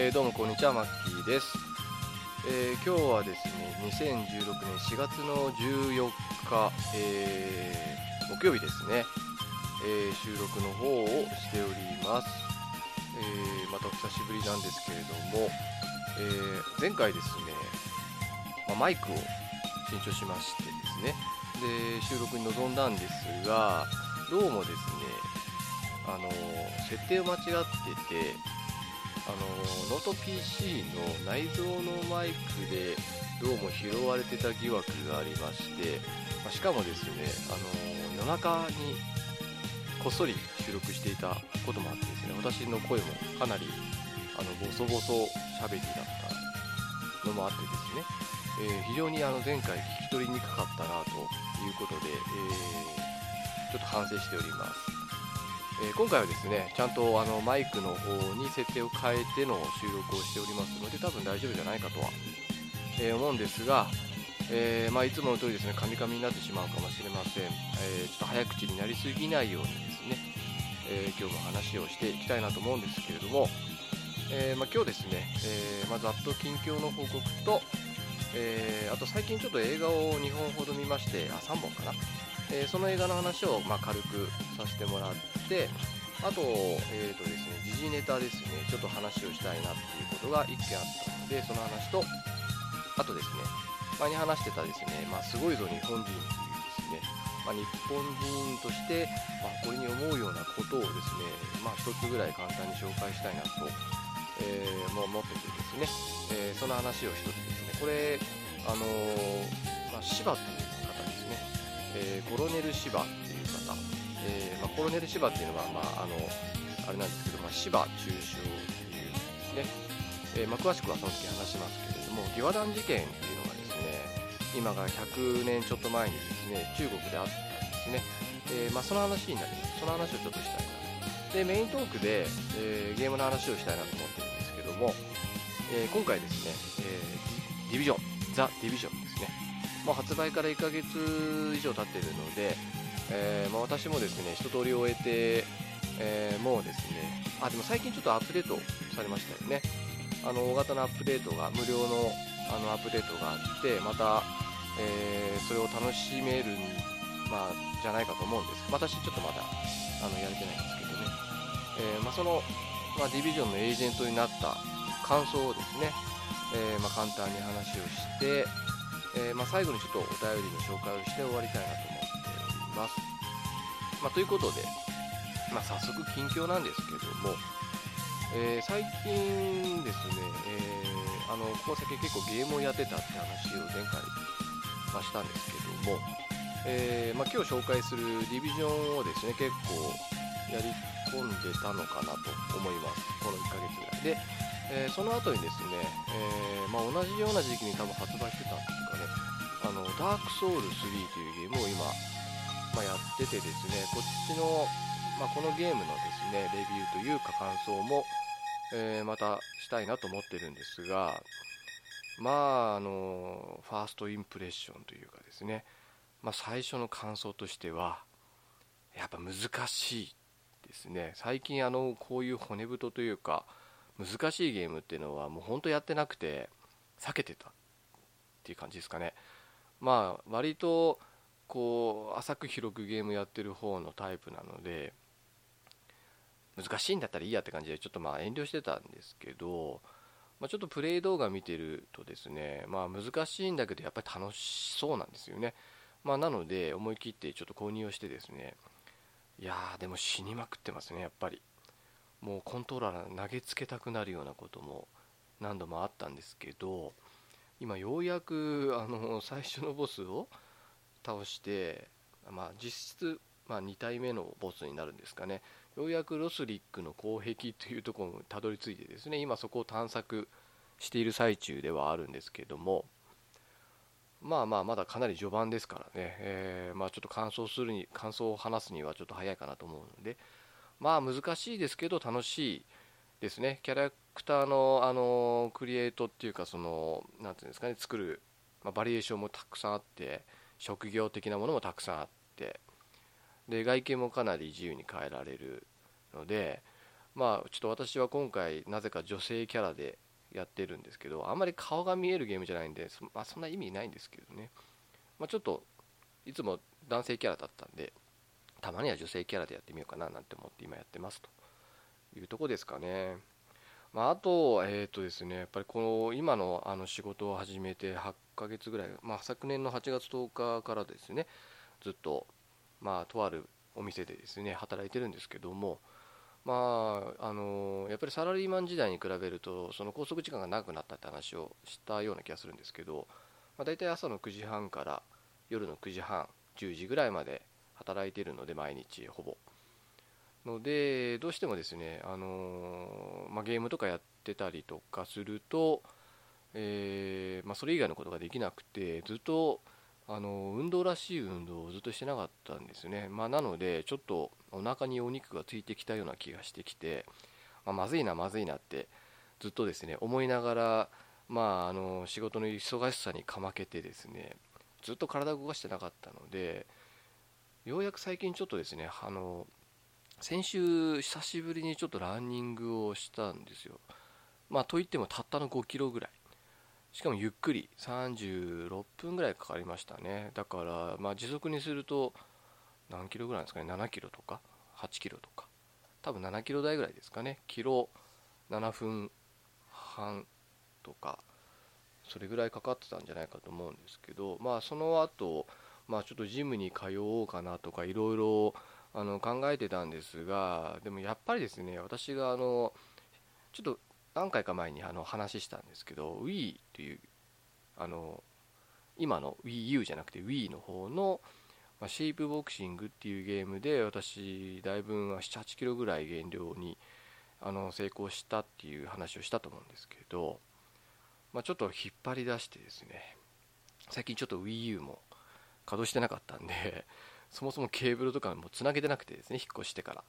えーどうもこんにちはマッキーです、えー今日はですね2016年4月の14日、えー木曜日ですね、え収録の方をしております、えまた久しぶりなんですけれども、え前回ですね、まマイクを新調しましてですねで収録に臨んだんですがどうもですねあの設定を間違っててあのノート PC の内蔵のマイクでどうも拾われてた疑惑がありまして、ましかもですねあの夜中にこっそり収録していたこともあってですね私の声もかなりあのボソボソ喋りだったのもあってですね、えー非常にあの前回聞き取りにくかったなということで、えーちょっと反省しております。えー今回はですねちゃんとあのマイクの方に設定を変えての収録をしておりますので多分大丈夫じゃないかとは、えー思うんですが、えーまあ、いつもの通りですねカミカミになってしまうかもしれません、えちょっと早口になりすぎないようにですね、え今日も話をしていきたいなと思うんですけれども、えまあ、今日ですね、えまあ、ざっと近況の報告と、えあと最近ちょっと映画を2本ほど見ましてあ3本かな？えーその映画の話をまあ軽くさせてもらってあと,、えーとですね、時事ネタですねちょっと話をしたいなっていうことが1件あったのでその話とあとですね前に話してたですね、まあ、すごいぞ日本人っていうですね、まあ、日本人として、まあ、誇りに思うようなことをですね、まあ、一つぐらい簡単に紹介したいなと、えーもう思っててですね、えーその話を一つですねこれあのーまあ、柴というえーコロネル・シバっていう方、えーまあ、コロネル・シバっていうのは、まあ、あのあれなんですけど、まあ、シバ中傷っていうんですね、えーまあ、詳しくはその時話しますけれども義和団事件っていうのがですね今から100年ちょっと前にですね中国であったんですね、えーまあ、その話になります。その話をちょっとしたいなでメイントークで、えーゲームの話をしたいなと思ってるんですけども、えー今回ですね、えーディビジョンザ・ディビジョンですね。もう発売から1ヶ月以上経っているので、えーまあ、私もですね一通り終えて、えーもうですねあでも最近ちょっとアップデートされましたよね。あの大型のアップデートが無料のあのアップデートがあってまた、えーそれを楽しめるん、まあ、じゃないかと思うんです。私ちょっとまだあのやれてないんですけどね、えまあ、その、まあ、ディビジョンのエージェントになった感想をですね、えま、簡単に話をして、えーまあ、最後にちょっとお便りの紹介をして終わりたいなと思っております。まあ、ということで、まあ、早速近況なんですけども、えー最近ですね、えーあのこの先結構ゲームをやってたって話を前回、ま、したんですけども、えま、今日紹介するディビジョンをですね結構やり込んでたのかなと思いますこの1ヶ月ぐらいで、えーその後にですね、えーまあ、同じような時期に多分発売してたんですのダークソウル3というゲームを今、まあ、やっててですねこっちの、まあ、このゲームのですねレビューというか感想も、えーまたしたいなと思ってるんですがまああのファーストインプレッションというかですね、まあ、最初の感想としてはやっぱ難しいですね。最近あのこういう骨太というか難しいゲームっていうのはもう本当やってなくて避けてたっていう感じですかね。まあ割とこう浅く広くゲームやってる方のタイプなので難しいんだったらいいやって感じでちょっとまあ遠慮してたんですけど、まあ、ちょっとプレイ動画見てるとですねまあ難しいんだけどやっぱり楽しそうなんですよね。まあなので思い切ってちょっと購入をしてですねいやーでも死にまくってますねやっぱり。もうコントローラー投げつけたくなるようなことも何度もあったんですけど今ようやくあの最初のボスを倒して、まあ、実質、まあ、2体目のボスになるんですかね。ようやくロスリックの口壁というところにたどり着いてですね今そこを探索している最中ではあるんですけどもまあまあまだかなり序盤ですからね、えーまあ、ちょっと感想するに感想を話すにはちょっと早いかなと思うのでまあ難しいですけど楽しいですね。キャラクターのあのクリエイトっていうかそのなんていうんですかね作る、まあ、バリエーションもたくさんあって職業的なものもたくさんあってで外見もかなり自由に変えられるのでまあちょっと私は今回なぜか女性キャラでやってるんですけどあんまり顔が見えるゲームじゃないんでそ,、まあ、そんな意味ないんですけどね、まあ、ちょっといつも男性キャラだったんでたまには女性キャラでやってみようかななんて思って今やってますと。いうとこですかね。まあ、あと、えっ、ー、とですね、やっぱりこの今のあの仕事を始めて8ヶ月ぐらい、まあ、昨年の8月10日からですね、ずっと、まあ、とあるお店でですね、働いてるんですけども、まあ、あのやっぱりサラリーマン時代に比べると、その拘束時間が長くなったって話をしたような気がするんですけど、まあ、大体朝の9時半から夜の9時半、10時ぐらいまで働いているので、毎日ほぼ。のでどうしてもですね、あのまあ、ゲームとかやってたりとかすると、えー、まあ、それ以外のことができなくてずっとあの運動らしい運動をずっとしてなかったんですね、まあ、なのでちょっとお腹にお肉がついてきたような気がしてきて、まあ、まずいなまずいなってずっとですね思いながら、まあ、あの仕事の忙しさにかまけてですねずっと体を動かしてなかったのでようやく最近ちょっとですねあの先週久しぶりにちょっとランニングをしたんですよ。まあといってもたったの5キロぐらい。しかもゆっくり。36分ぐらいかかりましたね。だからまあ時速にすると何キロぐらいですかね。7キロとか8キロとか。多分7キロ台ぐらいですかね。キロ7分半とかそれぐらいかかってたんじゃないかと思うんですけどまあその後まあちょっとジムに通おうかなとかいろいろあの考えてたんですがでもやっぱりですね私があのちょっと何回か前にあの話したんですけど Wii というあの今の WiiU じゃなくて Wii の方の、まあ、シェイプボクシングっていうゲームで私だいぶ7 8キロぐらい減量にあの成功したっていう話をしたと思うんですけど、まあ、ちょっと引っ張り出してですね最近ちょっと WiiU も稼働してなかったんでそもそもケーブルとかもつなげてなくてですね引っ越してから。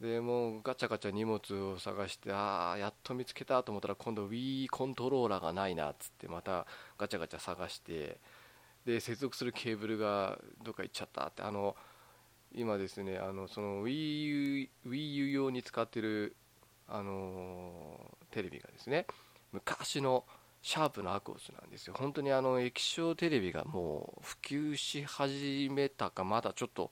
でもうガチャガチャ荷物を探してああやっと見つけたと思ったら今度 Wii コントローラーがないなっつってまたガチャガチャ探してで接続するケーブルがどっか行っちゃったって。あの今ですねあのその WiiU Wii 用に使ってるあのテレビがですね昔のシャープのアクオスなんですよ。本当にあの液晶テレビがもう普及し始めたかまだちょっと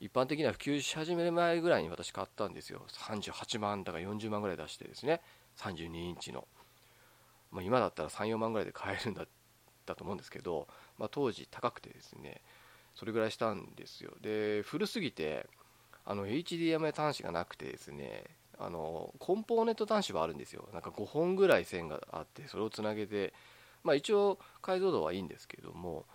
一般的には普及し始める前ぐらいに私買ったんですよ。38万だか40万ぐらい出してですね。32インチの、まあ、今だったら34万ぐらいで買えるんだったと思うんですけど、まあ、当時高くてですね。それぐらいしたんですよ。で古すぎてあの HDMI 端子がなくてですね。あのコンポーネント端子はあるんですよ。なんか5本ぐらい線があってそれをつなげてまあ一応解像度はいいんですけども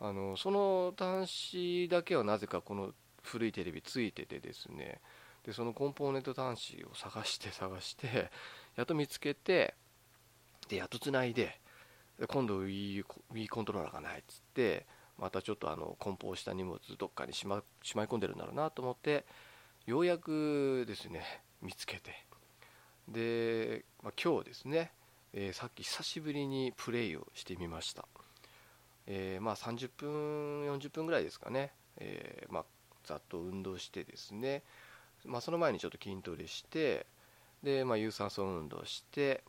あのその端子だけはなぜかこの古いテレビついててですねでそのコンポーネント端子を探して探してやっと見つけてでやっとつないで今度 Wii, コントローラーがないっつってまたちょっとあの梱包した荷物どっかにしましまい込んでるんだろうなと思ってようやくですね見つけて。で、まあ、今日ですね、えー、さっき久しぶりにプレイをしてみました、えー、まあ30分40分ぐらいですかね、えー、まあ、ざっと運動してですね、ま、その前にちょっと筋トレしてで、ま、有酸素運動して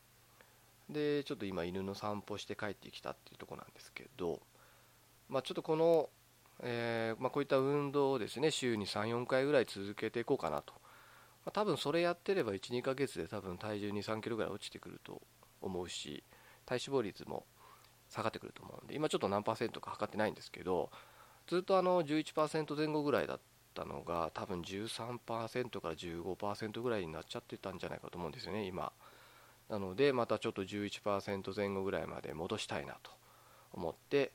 でちょっと今犬の散歩して帰ってきたっていうとこなんですけど、ま、ちょっとこの、え、ま、こういった運動をですね週に34回ぐらい続けていこうかなとまあ、多分それやってれば12ヶ月で多分体重2 3キロぐらい落ちてくると思うし体脂肪率も下がってくると思うんで今ちょっと何パーセントか測ってないんですけどずっとあの11%前後ぐらいだったのが多分13%から15%ぐらいになっちゃってたんじゃないかと思うんですよね今。なのでまたちょっと11%前後ぐらいまで戻したいなと思って、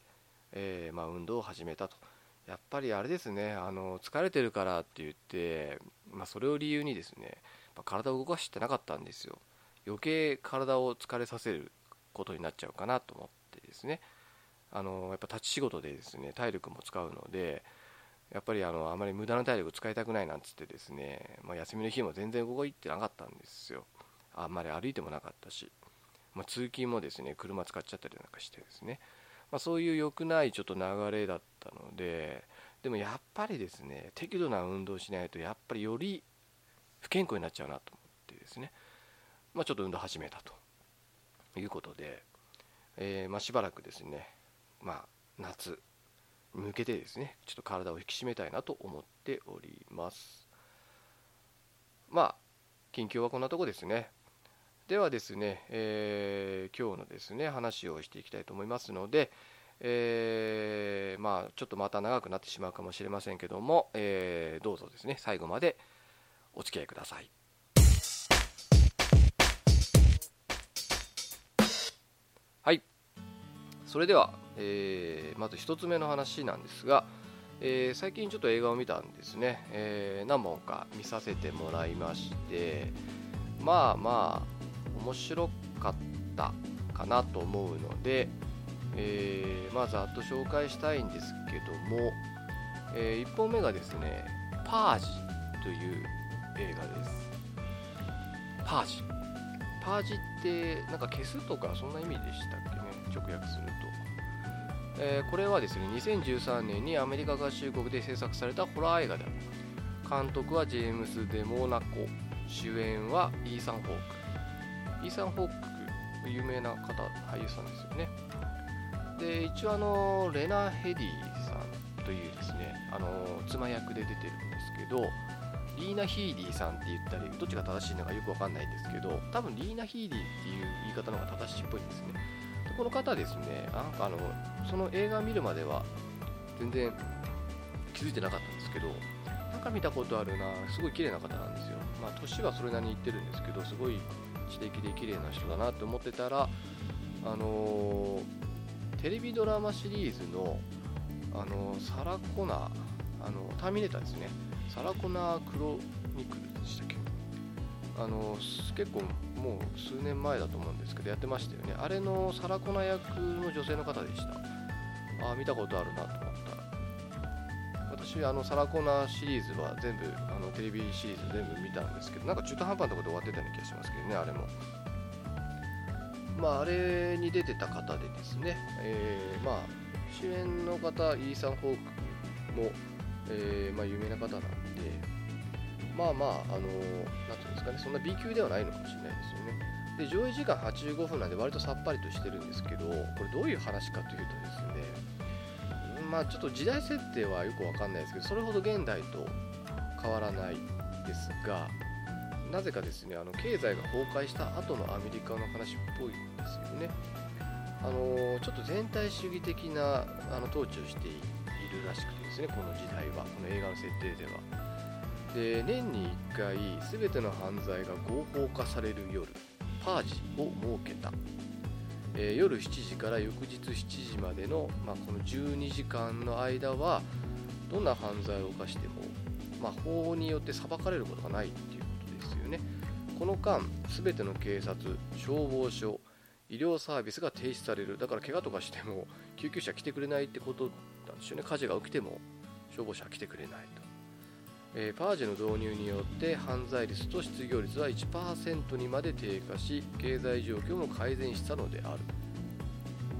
えー、まあ、運動を始めたと。やっぱりあれですねあの疲れてるからって言って、まあ、それを理由にですね体を動かしてなかったんですよ。余計体を疲れさせることになっちゃうかなと思ってですね。あのやっぱ立ち仕事でですね体力も使うのでやっぱりあのあまり無駄な体力使いたくないなんつってですね、まあ、休みの日も全然動いてなかったんですよ。あんまり歩いてもなかったし、まあ、通勤もですね車使っちゃったりなんかしてですね。まあ、そういう良くないちょっと流れだったのででもやっぱりですね適度な運動しないとやっぱりより不健康になっちゃうなと思ってですね、まあ、ちょっと運動始めたということで、えー、ま、しばらくですね、まあ、夏に向けてですねちょっと体を引き締めたいなと思っております。まあ近況はこんなとこですね。ではですね、えー、今日のですね話をしていきたいと思いますので、えー、まあちょっとまた長くなってしまうかもしれませんけども、えー、どうぞですね最後までお付き合いください。はい。それでは、えー、まず1つ目の話なんですが、えー、最近ちょっと映画を見たんですね、えー、何本か見させてもらいましてまあまあ面白かったかなと思うので、えー、まあざっと紹介したいんですけども、えー、1本目がですね「パージ」という映画です。パージ。パージってなんか消すとかそんな意味でしたっけね？直訳すると、えー、これはですね2013年にアメリカ合衆国で制作されたホラー映画である。監督はジェームス・デモーナコ。主演はイーサン・ホーク。イーサン・ホーク有名な方俳優さんですよね。で一応あのレナ・ヘディさんというですねあの妻役で出てるんですけどリーナ・ヒーディさんって言ったりどっちが正しいのかよくわかんないんですけど多分リーナ・ヒーディっていう言い方の方が正しいっぽいんですね。でこの方ですねなんかあのその映画見るまでは全然気づいてなかったんですけどなんか見たことあるなすごい綺麗な方なんですよ。まあ年はそれなりに言ってるんですけどすごい知的で綺麗な人だなって思ってたらあのー、テレビドラマシリーズの、あのー、サラ・コナあのターミネーターですね。サラ・コナー・クロニクルでしたっけ？あの結構もう数年前だと思うんですけどやってましたよね。あれのサラ・コナ役の女性の方でした。ああ見たことあるなと思った。私あのサラコナシリーズは全部テレビシリーズ全部見たんですけどなんか中途半端なところで終わってたような気がしますけどねあれも。まああれに出てた方でですね、えー、まあ主演の方イーサン・ホークも、えー、まあ、有名な方なんでまあまああのなんていうんですかねそんな B 級ではないのかもしれないですよね。で上映時間85分なんで割とさっぱりとしてるんですけどこれどういう話かというとですねまあちょっと時代設定はよくわかんないですけどそれほど現代と変わらないですがなぜかですねあの経済が崩壊した後のアメリカの話っぽいんですよね。あのちょっと全体主義的なあの統治をしているらしくてですねこの時代はこの映画の設定では。で年に1回全ての犯罪が合法化される夜パージを設けた。えー、夜7時から翌日7時までの、まあ、この12時間の間はどんな犯罪を犯しても、まあ、法によって裁かれることがないっていうことですよね。この間全ての警察消防署医療サービスが停止される。だから怪我とかしても救急車来てくれないってことなんですよね。火事が起きても消防車は来てくれないと。えー、パージの導入によって犯罪率と失業率は1%にまで低下し経済状況も改善したのである。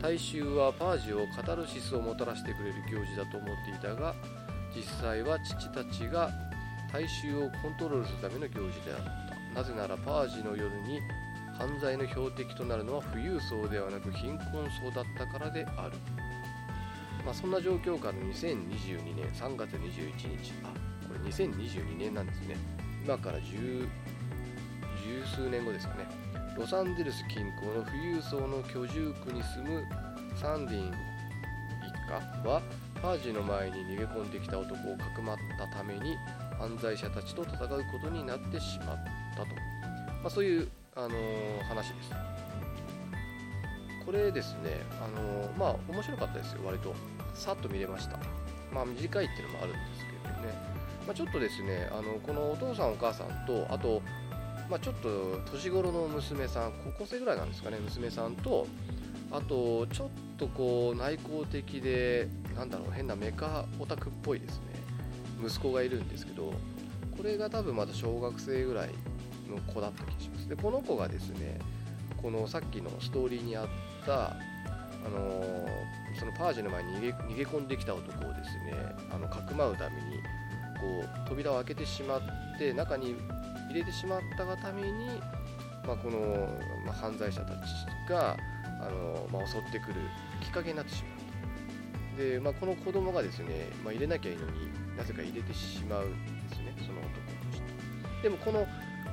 大衆はパージをカタルシスをもたらしてくれる行事だと思っていたが実際は父たちが大衆をコントロールするための行事であった。なぜならパージの夜に犯罪の標的となるのは富裕層ではなく貧困層だったからである、まあ、そんな状況下の2022年3月21日。あこれ2022年なんですね。今から十数年後ですかね。ロサンゼルス近郊の富裕層の居住区に住むサンディン一家はパージの前に逃げ込んできた男をかくまったために犯罪者たちと戦うことになってしまったと、まあ、そういう、あのー、話です。これですね、あのー、まあ面白かったですよ。割と。さっと見れました。まあ短いっていうのもあるんですけどね。まあ、ちょっとですねあのこのお父さんお母さんとあと、まあ、ちょっと年頃の娘さん高校生ぐらいなんですかね娘さんとあとちょっとこう内向的でなんだろう変なメカオタクっぽいですね。息子がいるんですけどこれが多分まだ小学生ぐらいの子だった気がします。でこの子がですねこのさっきのストーリーにあったあのー、そのパージの前に逃げ込んできた男をですねあのかくまうためにこう扉を開けてしまって中に入れてしまったがために、まあ、この、まあ、犯罪者たちがあの、まあ、襲ってくるきっかけになってしまう。で、まあ、この子供がですね、まあ、入れなきゃいいのになぜか入れてしまうんですねその男の人。でもこの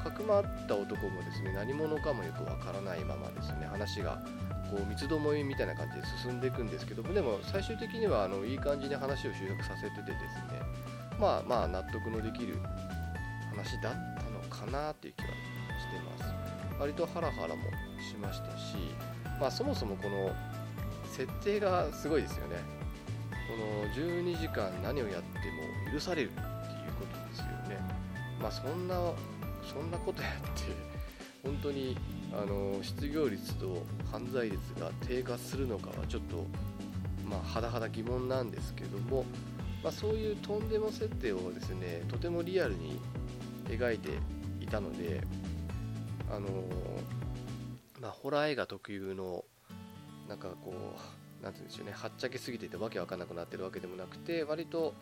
かくまった男もですね何者かもよくわからないままですね話がこう三つどもえみたいな感じで進んでいくんですけどもでも最終的にはあのいい感じに話を集約させててですねまあまあ納得のできる話だったのかなっていう気はしてます。割とハラハラもしましたしまあそもそもこの設定がすごいですよね。この12時間何をやっても許されるっていうことですよね。まあそんなそんなことやって本当にあの失業率と犯罪率が低下するのかはちょっとまあ、はだはだ疑問なんですけども、まあ、そういうとんでも設定をですねとてもリアルに描いていたのであのまあ、ホラー映画特有のなんかこうなんて言うんでしょうねはっちゃけすぎててわけわかんなくなってるわけでもなくて割と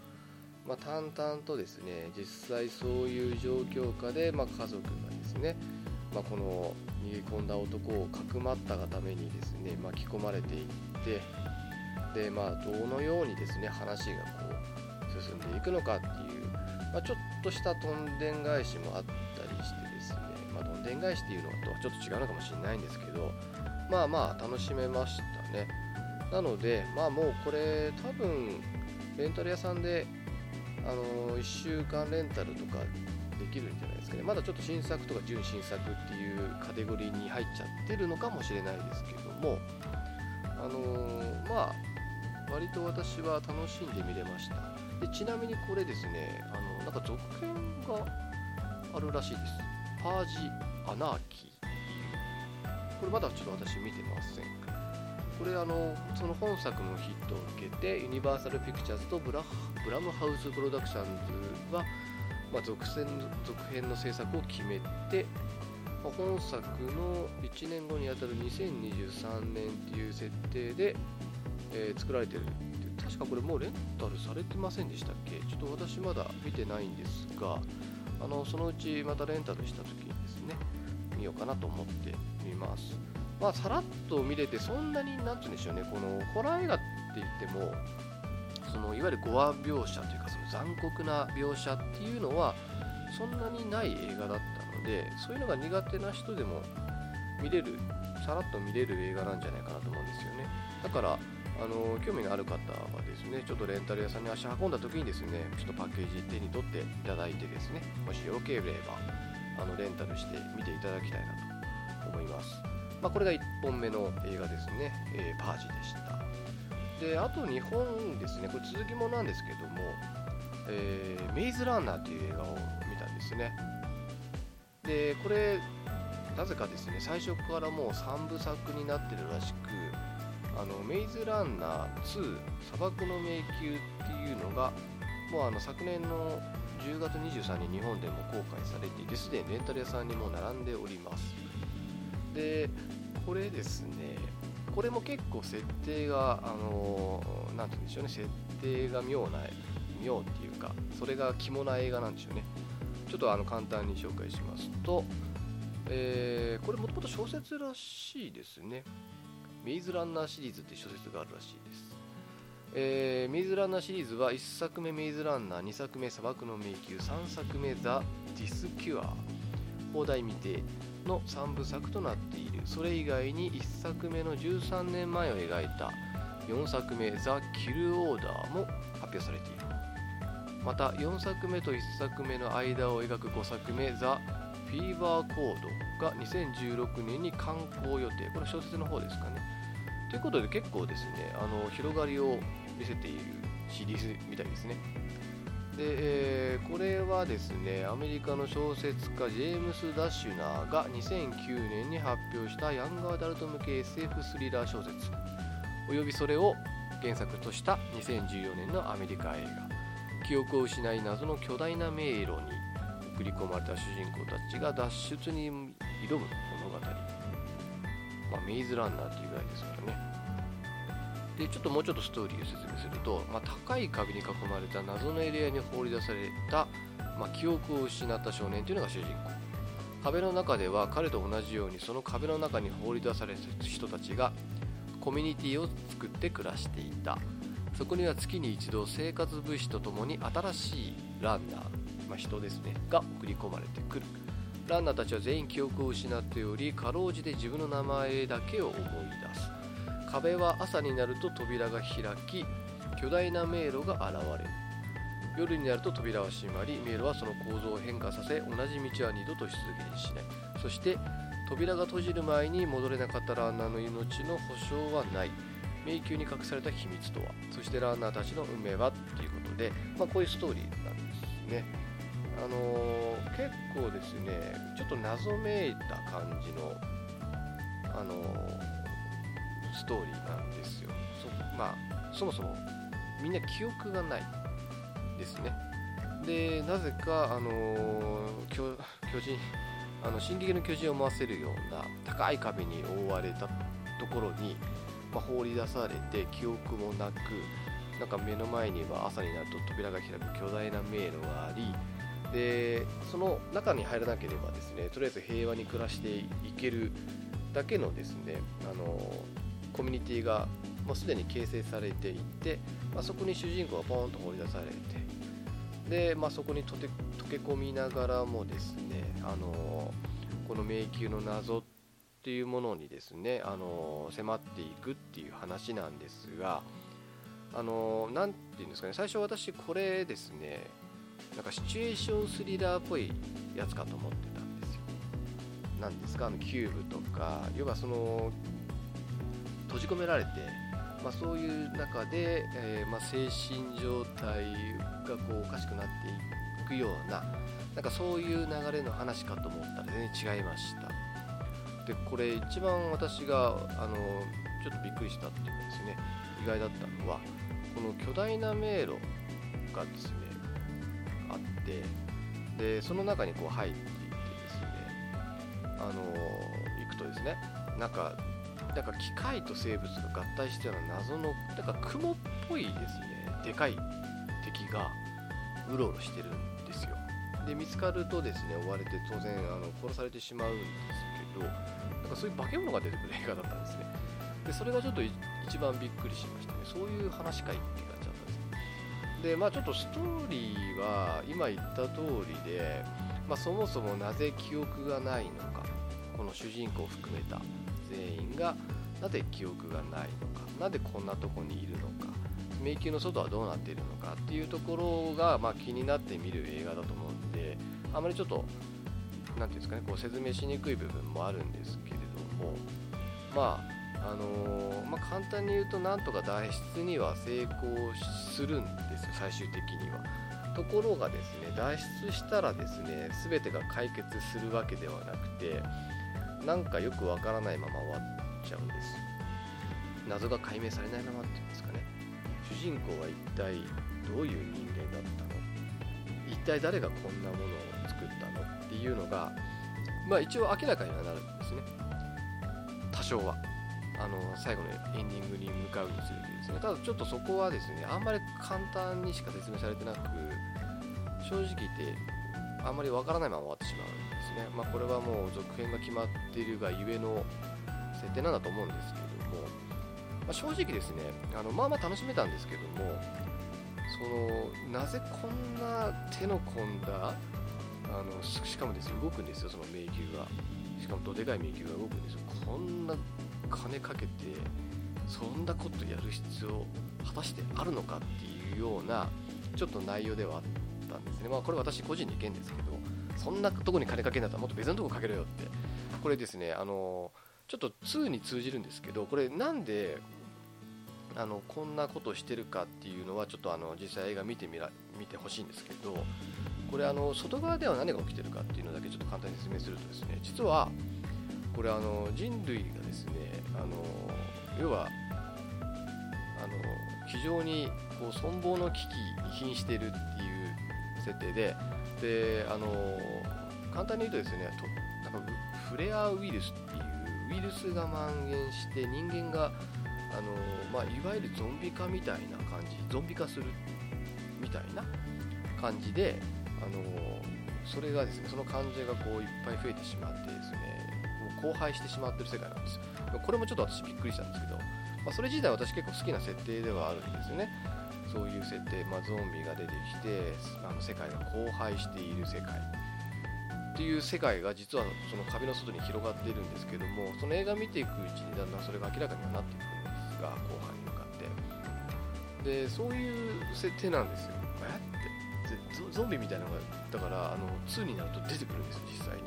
まあ、淡々とですね実際そういう状況下で、まあ、家族がですね、まあ、この逃げ込んだ男をかくまったがためにですね巻き込まれていってで、まあ、どのようにですね話がこう進んでいくのかっていう、まあ、ちょっとしたどんでん返しもあったりしてですね、まあ、どんでん返しっていうのとはちょっと違うのかもしれないんですけどまあまあ楽しめましたね。なのでまあもうこれ多分レンタル屋さんであの1週間レンタルとかできるんじゃないですかね。まだちょっと新作とか純新作っていうカテゴリーに入っちゃってるのかもしれないですけどもあのー、まあ割と私は楽しんで見れました。でちなみにこれですねあのなんか続編があるらしいです。パージ・アナーキ。ーこれまだちょっと私見てません。これあのその本作のヒットを受けてユニバーサル・ピクチャーズとブラブラムハウス・プロダクションズは、まあ、続編続編の制作を決めて、まあ、本作の1年後にあたる2023年っていう設定で、えー、作られてる確かこれもうレンタルされてませんでしたっけ？ちょっと私まだ見てないんですがあのそのうちまたレンタルした時にですね見ようかなと思ってみます。まあ、さらっと見れて、そんなに、なんて言うんでしょうね、このホラー映画って言っても、そのいわゆるゴア描写というか、その残酷な描写っていうのは、そんなにない映画だったので、そういうのが苦手な人でも見れる、さらっと見れる映画なんじゃないかなと思うんですよね。だから、あの興味がある方はですね、ちょっとレンタル屋さんに足運んだ時にですね、ちょっとパッケージ手に取っていただいてですね、もしよければ、あのレンタルして見ていただきたいなと思います。まあ、これが1本目の映画ですね、えー、パージでした。で、あと2本ですね、これ続きもなんですけども、えー、メイズランナーという映画を見たんですね。で、これ、なぜかですね、最初からもう3部作になってるらしく、あのメイズランナー2砂漠の迷宮っていうのがもうあの昨年の10月23日日本でも公開されていてすでにレンタル屋さんにも並んでおりますでこれですねこれも結構設定があの何て言うんでしょうね設定が妙な妙っていうかそれが肝な映画なんでしょうね。ちょっとあの簡単に紹介しますと、えー、これもともと小説らしいですね。メイズランナーシリーズって小説があるらしいです。えー、メイズランナーシリーズは1作目メイズランナー2作目砂漠の迷宮3作目ザ・ディスキュア放題未定の3部作となっている。それ以外に1作目の13年前を描いた4作目「ザ・キル・オーダー」も発表されている。また4作目と1作目の間を描く5作目「ザ・フィーバー・コード」が2016年に刊行予定。これ小説の方ですかね。ということで結構ですねあの広がりを見せているシリーズみたいですね。で、えー、これはですねアメリカの小説家ジェームス・ダッシュナーが2009年に発表したヤングアダルト向け SF スリラー小説。およびそれを原作とした2014年のアメリカ映画。記憶を失い謎の巨大な迷路に送り込まれた主人公たちが脱出に挑む物語、まあ、メイズランナーというぐらいですからね。でちょっともうちょっとストーリーを説明すると、まあ、高い壁に囲まれた謎のエリアに放り出されたまあ、記憶を失った少年というのが主人公。壁の中では彼と同じようにその壁の中に放り出された人たちがコミュニティを作って暮らしていた。そこには月に一度生活物資とともに新しいランナー、まあ、人ですねが送り込まれてくる。ランナーたちは全員記憶を失っておりかろうじて自分の名前だけを思い出す。壁は朝になると扉が開き巨大な迷路が現れる。夜になると扉は閉まり迷路はその構造を変化させ同じ道は二度と出現しない。そして扉が閉じる前に戻れなかったランナーの命の保証はない。迷宮に隠された秘密とは。そしてランナーたちの運命はということで、まあ、こういうストーリーなんですね。あのー、結構ですねちょっと謎めいた感じのあのー、ストーリーなんですよ。そまあそもそもみんな記憶がないですね。でなぜか、あの、巨人あの進撃の巨人を思わせるような高い壁に覆われたところに、まあ、放り出されて記憶もなくなんか目の前には朝になると扉が開く巨大な迷路がありでその中に入らなければですねとりあえず平和に暮らしていけるだけのですねあのコミュニティがもうすでに形成されていて、まあ、そこに主人公がポーンと放り出されてで、まあ、そこに溶け溶け込みながらもですね、あのこの迷宮の謎っていうものにですね、あの迫っていくっていう話なんですが、あのなんていうんですかね最初私これですねなんかシチュエーションスリラーっぽいやつかと思ってたんですよ。なんですか？あのキューブとか要はその閉じ込められてまあ、そういう中で、えー、まあ、精神状態がこうおかしくなっていくようななんかそういう流れの話かと思ったら全然違いました。でこれ一番私があのちょっとびっくりしたっていうかですね意外だったのはこの巨大な迷路がですねあってでその中にこう入っていってですねあの行くとですねなんかなんか機械と生物が合体したような謎のなんか雲っぽいですね。でかい敵がうろうろしてるんですよ。で見つかるとですね追われて当然あの殺されてしまうんですけどなんかそういう化け物が出てくる映画だったんですね。でそれがちょっと一番びっくりしましたね。そういう話かいって感じだったんですでまあちょっとストーリーは今言った通りで、まあ、そもそもなぜ記憶がないのかこの主人公を含めた。全員がなぜ記憶がないのかなぜこんなとこにいるのか迷宮の外はどうなっているのかっていうところが、まあ、気になって見る映画だと思うんであまりちょっと何ていうんですかねこう説明しにくい部分もあるんですけれどもまああのー、まあ、簡単に言うとなんとか脱出には成功するんですよ最終的には。ところがですね脱出したらですね全てが解決するわけではなくてなんかよくわからないまま終わっちゃうんです。謎が解明されないままっていうんですかね。主人公は一体どういう人間だったの？一体誰がこんなものを作ったの？っていうのがまあ一応明らかにはなるんですね。多少は。あの最後のエンディングに向かうにつれてですね。ただちょっとそこはですねあんまり簡単にしか説明されてなく正直言ってあんまりわからないまま終わってしまうね、まあ、これはもう続編が決まっているがゆえの設定なんだと思うんですけども、まあ、正直ですねあのまあまあ楽しめたんですけどもそのなぜこんな手の込んだあのしかもですね動くんですよその迷宮が。しかもどでかい迷宮が動くんですよ。こんな金かけてそんなことやる必要果たしてあるのかっていうようなちょっと内容ではあったんですね。まあこれ私個人の意見ですけどそんなとこに金かけんだったらもっと別のとこかけろよって。これですねあのちょっと2に通じるんですけどこれなんであのこんなことしてるかっていうのはちょっとあの実際映画見てみら見てほしいんですけどこれあの外側では何が起きてるかっていうのだけちょっと簡単に説明するとですね実はこれあの人類がですねあの要はあの非常にこう存亡の危機に瀕しているっていう設定でであの簡単に言うとですねとなんかフレアウイルスっていうウイルスが蔓延して人間があの、まあ、いわゆるゾンビ化みたいな感じゾンビ化するみたいな感じであのそれがですねその患者がこういっぱい増えてしまってですねもう荒廃してしまってる世界なんですよ。これもちょっと私びっくりしたんですけど、まあ、それ自体私結構好きな設定ではあるんですよね。そういう設定、まあ、ゾンビが出てきてあの世界が荒廃している世界っていう世界が実はその壁の外に広がっているんですけどもその映画見ていくうちにだんだんそれが明らかにはなっていくんですが後半に向かって。でそういう設定なんですよ。えってゾンビみたいなのがだからあの2になると出てくるんですよ実際に。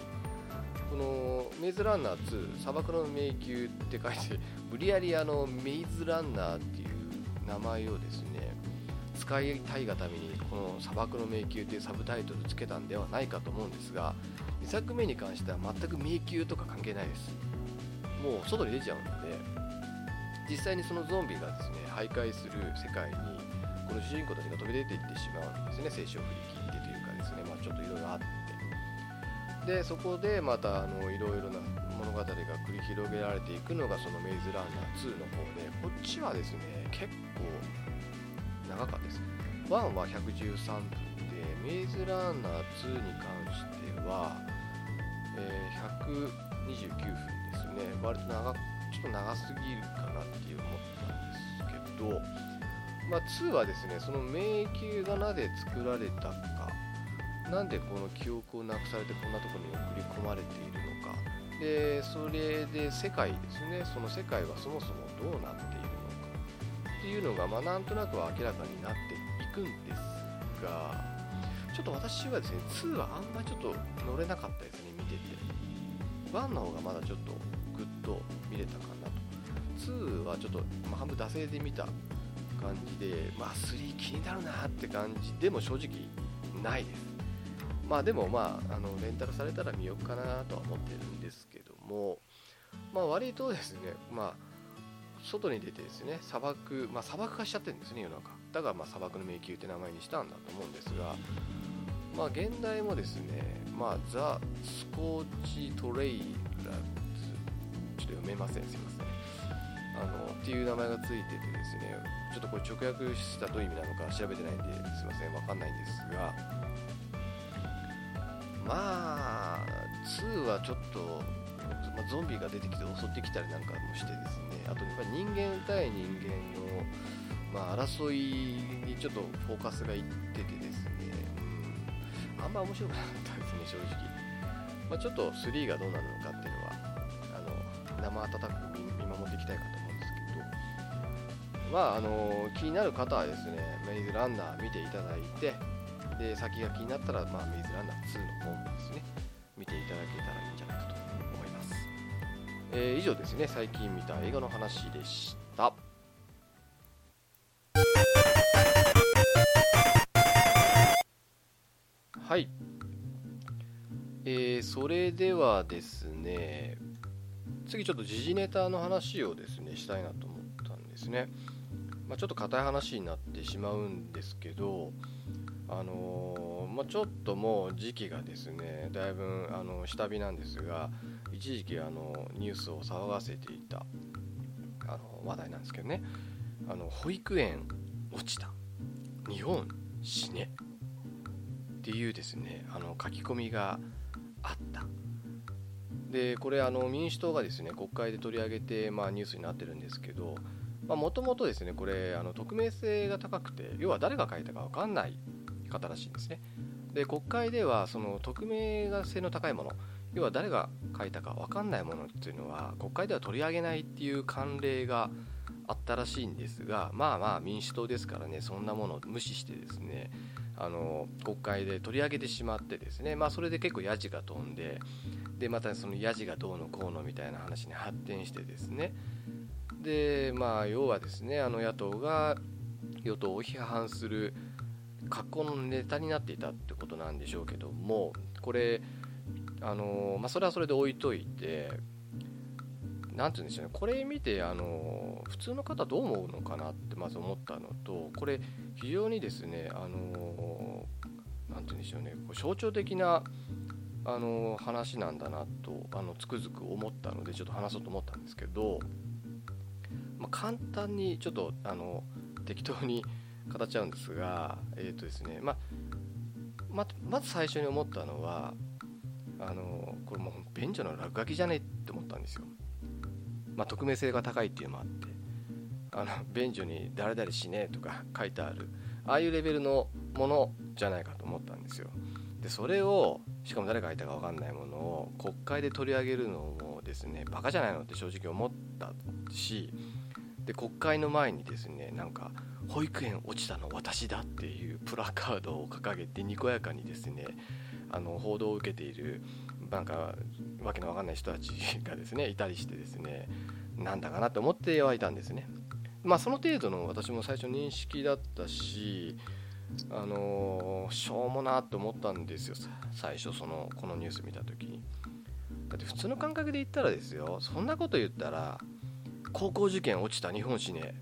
このメイズランナー2砂漠の迷宮って書いて無理やりあのメイズランナーっていう名前をですね使いたいがためにこの砂漠の迷宮というサブタイトルつけたんではないかと思うんですが2作目に関しては全く迷宮とか関係ないです。もう外に出ちゃうので実際にそのゾンビがですね徘徊する世界にこの主人公たちが飛び出ていってしまうんですね。聖書を振り切ってというかですね、まあ、ちょっといろいろあって。でそこでまたいろいろな物語が繰り広げられていくのがそのメイズランナー2の方でこっちはですね結構長かったです1は113分でメイズランナー2に関しては、えー、129分ですね。割と長ちょっと長すぎるかなっていう思ったんですけど、まあ、2はですねその迷宮がなぜ作られたか。なんでこの記憶をなくされてこんなところに送り込まれているのか。でそれで世界ですね。その世界はそもそもどうなっているいうのが、まあ、なんとなく明らかになっていくんですがちょっと私はですね2はあんまりちょっと乗れなかったですね見てて。1の方がまだちょっとグッと見れたかなと。2はちょっと、まあ、半分惰性で見た感じでまあ3気になるなって感じでも正直ないです。まあでもまああのレンタルされたら見ようかなとは思ってるんですけどもまあ割とですねまあ外に出てですね砂漠まあ砂漠化しちゃってるんですね世の中。だからまあ砂漠の迷宮って名前にしたんだと思うんですがまあ現代もですねまあザ・スコーチ・トレイラーズちょっと読めませんすいません。あのっていう名前がついててですねちょっとこれ直訳したどういう意味なのか調べてないんですいませんわかんないんですがまあ2はちょっと、まあ、ゾンビが出てきて襲ってきたりなんかもしてですね。あとやっぱり人間対人間の、まあ、争いにちょっとフォーカスがいっててですね、うん、あんま面白くなかったですね正直、まあ、ちょっと3がどうなるのかっていうのはあの生温かく見守っていきたいかと思うんですけど。まああの気になる方はですねメイズランナー見ていただいてで先が気になったら、まあ、メイズランナー2の方もですね見ていただけたらいいえー、以上ですね。最近見た映画の話でした。はい。えー、それではですね次ちょっと時事ネタの話をですねしたいなと思ったんですね、まあ、ちょっと硬い話になってしまうんですけどあの、まあ、ちょっともう時期がですねだいぶあの下火なんですが一時期あのニュースを騒がせていたあの話題なんですけどね。あの保育園落ちた。日本死ね。っていうですねあの書き込みがあった。でこれあの民主党がですね国会で取り上げて、まあ、ニュースになってるんですけどもともとですねこれあの匿名性が高くて要は誰が書いたか分かんない方らしいんですね。で国会ではその匿名性の高いもの要は誰が書いたか分かんないものっていうのは国会では取り上げないっていう慣例があったらしいんですがまあまあ民主党ですからねそんなものを無視してですねあの国会で取り上げてしまってですねまあそれで結構やじが飛んででまたそのやじがどうのこうのみたいな話に発展してですねでまあ要はですねあの野党が与党を批判する格好のネタになっていたってことなんでしょうけどもこれあのまあ、それはそれで置いといて何て言うんでしょうねこれ見てあの普通の方どう思うのかなってまず思ったのとこれ非常にですねあの何て言うんでしょうねこ象徴的なあの話なんだなとあのつくづく思ったのでちょっと話そうと思ったんですけど、まあ、簡単にちょっとあの適当に語っちゃうんですが、えーとですねま、ままず最初に思ったのはあのこれもう便所の落書きじゃねえって思ったんですよ、まあ、匿名性が高いっていうのもあってあの便所に「誰々しねえ」とか書いてあるああいうレベルのものじゃないかと思ったんですよ。でそれをしかも誰が書いたか分かんないものを国会で取り上げるのもですねバカじゃないのって正直思ったしで国会の前にですねなんか保育園落ちたの私だっていうプラカードを掲げてにこやかにですねあの報道を受けているなんかわけのわかんない人たちがですねいたりしてですねなんだかなと思ってはいたんですね。まあその程度の私も最初認識だったしあの、しょうもなって思ったんですよ。最初そのこのニュース見た時に。だって普通の感覚で言ったらですよそんなこと言ったら高校受験落ちた日本史ね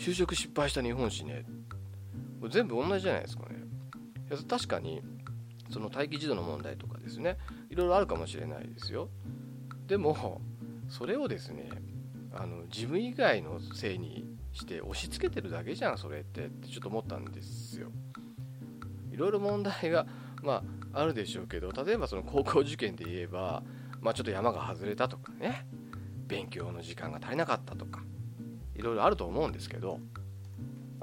就職失敗した日本史ね。全部同じじゃないですかね。確かにその待機児童の問題とかですね。いろいろあるかもしれないですよ。でもそれをですねあの自分以外のせいにして押し付けてるだけじゃんそれってってちょっと思ったんですよ。いろいろ問題がまああるでしょうけど例えばその高校受験で言えばまあちょっと山が外れたとかね。勉強の時間が足りなかったとか。いろいろあると思うんですけど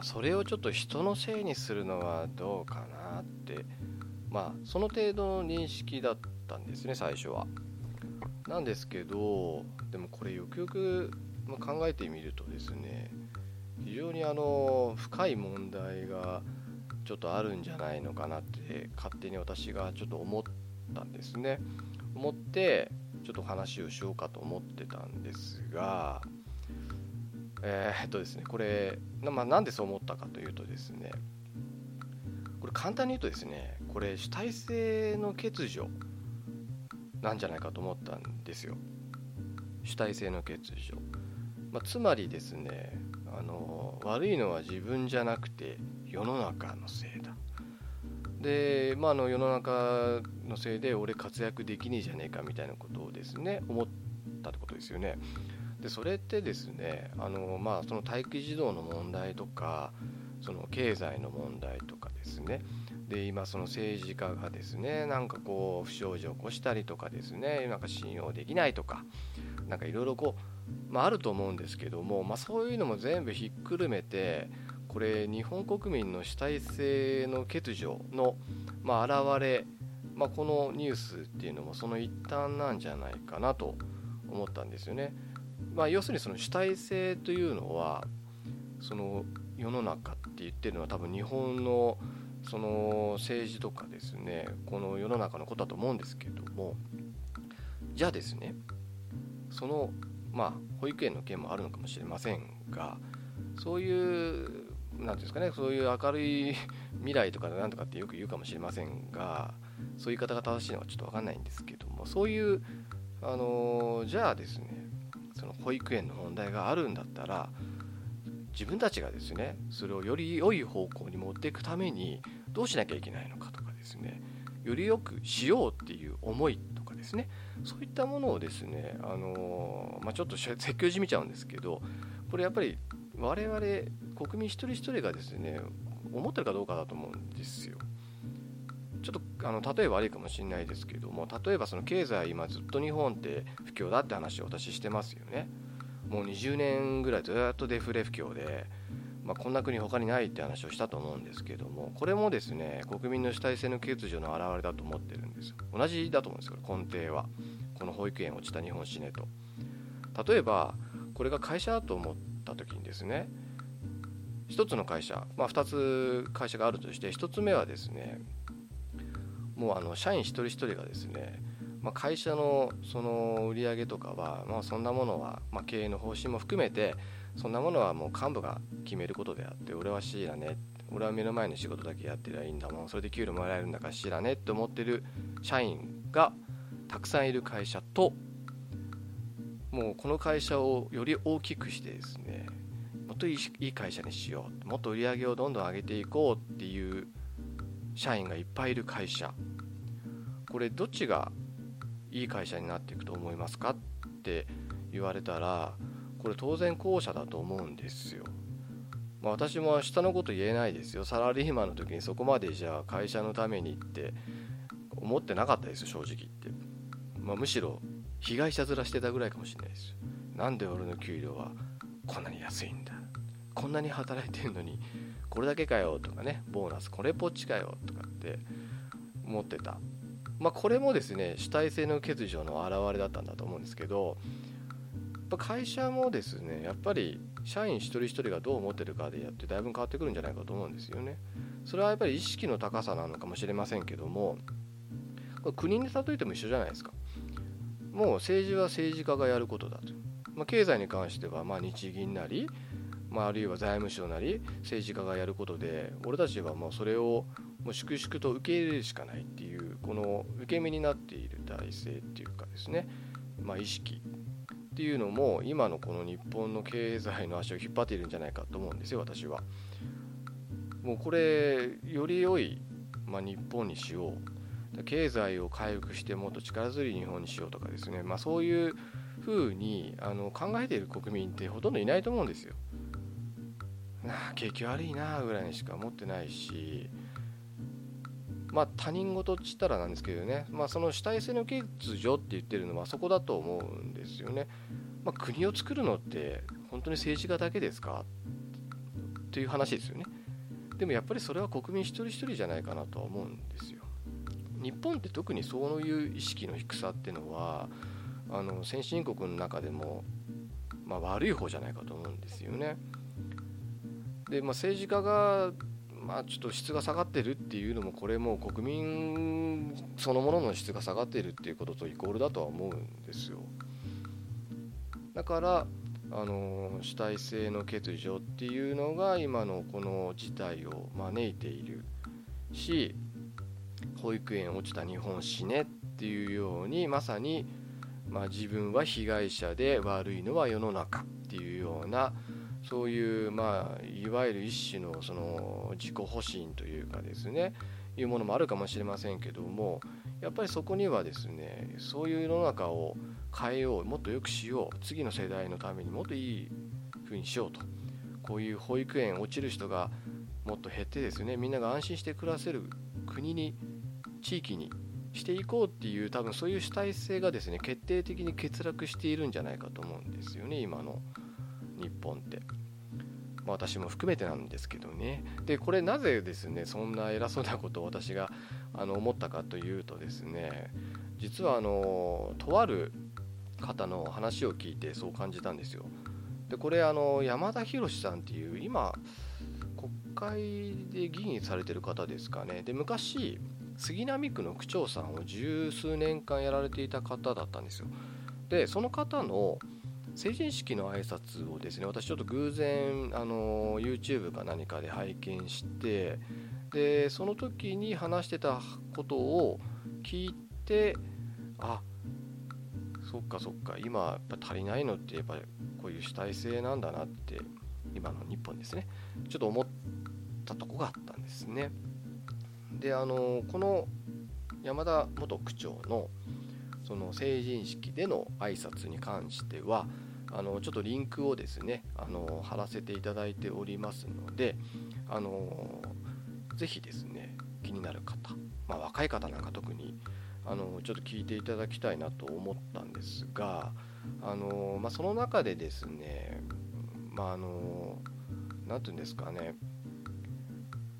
それをちょっと人のせいにするのはどうかなってまあその程度の認識だったんですね最初は。なんですけどでもこれよくよく考えてみるとですね非常にあの深い問題がちょっとあるんじゃないのかなって勝手に私がちょっと思ったんですね。思ってちょっと話をしようかと思ってたんですがえー、っとですねこれ、まあ、なんでそう思ったかというとですねこれ簡単に言うとですねこれ主体性の欠如なんじゃないかと思ったんですよ。主体性の欠如、まあ、つまりですねあの悪いのは自分じゃなくて世の中のせいだ。で、まあ、あの世の中のせいで俺活躍できねえじゃねえかみたいなことをですね思ったってことですよね。でそれってですねあの、まあ、その待機児童の問題とかその経済の問題とかですねで今その政治家がですねなんかこう不祥事を起こしたりとかですねなんか信用できないとかなんかいろいろこう、まあ、あると思うんですけども、まあ、そういうのも全部ひっくるめてこれ日本国民の主体性の欠如の、まあ、現れ、まあ、このニュースっていうのもその一端なんじゃないかなと思ったんですよね。まあ、要するにその主体性というのはその世の中って言ってるのは多分日本のその政治とかですねこの世の中のことだと思うんですけどもじゃあですねそのまあ保育園の件もあるのかもしれませんがそういう何ですかねそういう明るい未来とかなんとかってよく言うかもしれませんがそういう言い方が正しいのかちょっと分かんないんですけどもそういうあのじゃあですねの保育園の問題があるんだったら自分たちがですねそれをより良い方向に持っていくためにどうしなきゃいけないのかとかですねより良くしようっていう思いとかですねそういったものをですねあのまあ、ちょっと 説教じみちゃうんですけどこれやっぱり我々国民一人一人がですね思ってるかどうかだと思うんですよ。ちょっとあの例えば悪いかもしれないですけども例えばその経済今ずっと日本って不況だって話を私してますよね。もう20年ぐらいずっとデフレ不況で、まあ、こんな国他にないって話をしたと思うんですけどもこれもですね国民の主体性の欠如の表れだと思ってるんです。よ同じだと思うんですよ根底は。この保育園落ちた日本死ねと。例えばこれが会社だと思った時にですね1つの会社、まあ、2つ会社があるとして1つ目はですねもうあの社員一人一人がですねまあ、会社のその売り上げとかは、まあ、そんなものは、まあ、経営の方針も含めてそんなものはもう幹部が決めることであって俺は C だね俺は目の前の仕事だけやってりゃいいんだもんそれで給料もらえるんだから C だねって思ってる社員がたくさんいる会社ともうこの会社をより大きくしてですねもっといい会社にしようもっと売り上げをどんどん上げていこうっていう社員がいっぱいいる会社。これどっちがいい会社になっていくと思いますかって言われたらこれ当然後者だと思うんですよ。まあ、私も下のこと言えないですよ。サラリーマンの時にそこまでじゃあ会社のためにって思ってなかったです正直言って、まあ、むしろ被害者面してたぐらいかもしれないですよ。なんで俺の給料はこんなに安いんだ。こんなに働いてるのにこれだけかよとかねボーナスこれっぽっちかよとかって思ってた。まあこれもですね主体性の欠如の表れだったんだと思うんですけど会社もですねやっぱり社員一人一人がどう思ってるかでやってだいぶ変わってくるんじゃないかと思うんですよね。それはやっぱり意識の高さなのかもしれませんけども国に例えても一緒じゃないですか。もう政治は政治家がやることだと、まあ、経済に関してはま日銀なり、まあ、あるいは財務省なり政治家がやることで俺たちはもうそれをもう粛々と受け入れるしかないっていうこの受け身になっている体制っていうかですね、まあ、意識っていうのも今のこの日本の経済の足を引っ張っているんじゃないかと思うんですよ私は。もうこれより良い、まあ、日本にしよう経済を回復してもっと力強い日本にしようとかですね、まあ、そういうふうにあの考えている国民ってほとんどいないと思うんですよ。なあ景気悪いなぐらいにしか思ってないしまあ他人事っつったらなんですけどね、まあ、その主体性の欠如って言ってるのはそこだと思うんですよね。まあ、国を作るのって本当に政治家だけですか？っていう話ですよね。でもやっぱりそれは国民一人一人じゃないかなとは思うんですよ。日本って特にそういう意識の低さっていうのはあの先進国の中でも、まあ、悪い方じゃないかと思うんですよね。で、まあ、政治家がまあ、ちょっと質が下がってるっていうのもこれも国民そのものの質が下がってるっていうこととイコールだとは思うんですよ。だからあの主体性の欠如っていうのが今のこの事態を招いているし保育園落ちた日本死ねっていうようにまさに、まあ、自分は被害者で悪いのは世の中っていうようなそういう、まあ、いわゆる一種のその自己保身というかですねいうものもあるかもしれませんけどもやっぱりそこにはですねそういう世の中を変えようもっと良くしよう次の世代のためにもっといい風にしようとこういう保育園落ちる人がもっと減ってですねみんなが安心して暮らせる国に地域にしていこうっていう多分そういう主体性がですね決定的に欠落しているんじゃないかと思うんですよね今の。日本って。ま、私も含めてなんですけどね。でこれなぜですねそんな偉そうなことを私があの思ったかというとですね実はあのとある方の話を聞いてそう感じたんですよ。でこれあの山田博さんっていう今国会で議員されてる方ですかね。で昔杉並区の区長さんを十数年間やられていた方だったんですよ。でその方の成人式の挨拶をですね私ちょっと偶然あの YouTube か何かで拝見してでその時に話してたことを聞いてあそっかそっか今やっぱ足りないのってやっぱりこういう主体性なんだなって今の日本ですねちょっと思ったとこがあったんですね。であのこの山田元区長のその成人式での挨拶に関してはあのちょっとリンクをですねあの貼らせていただいておりますのであのぜひですね気になる方、まあ、若い方なんか特にあのちょっと聞いていただきたいなと思ったんですがあの、まあ、その中でですねまああの何て言うんですかね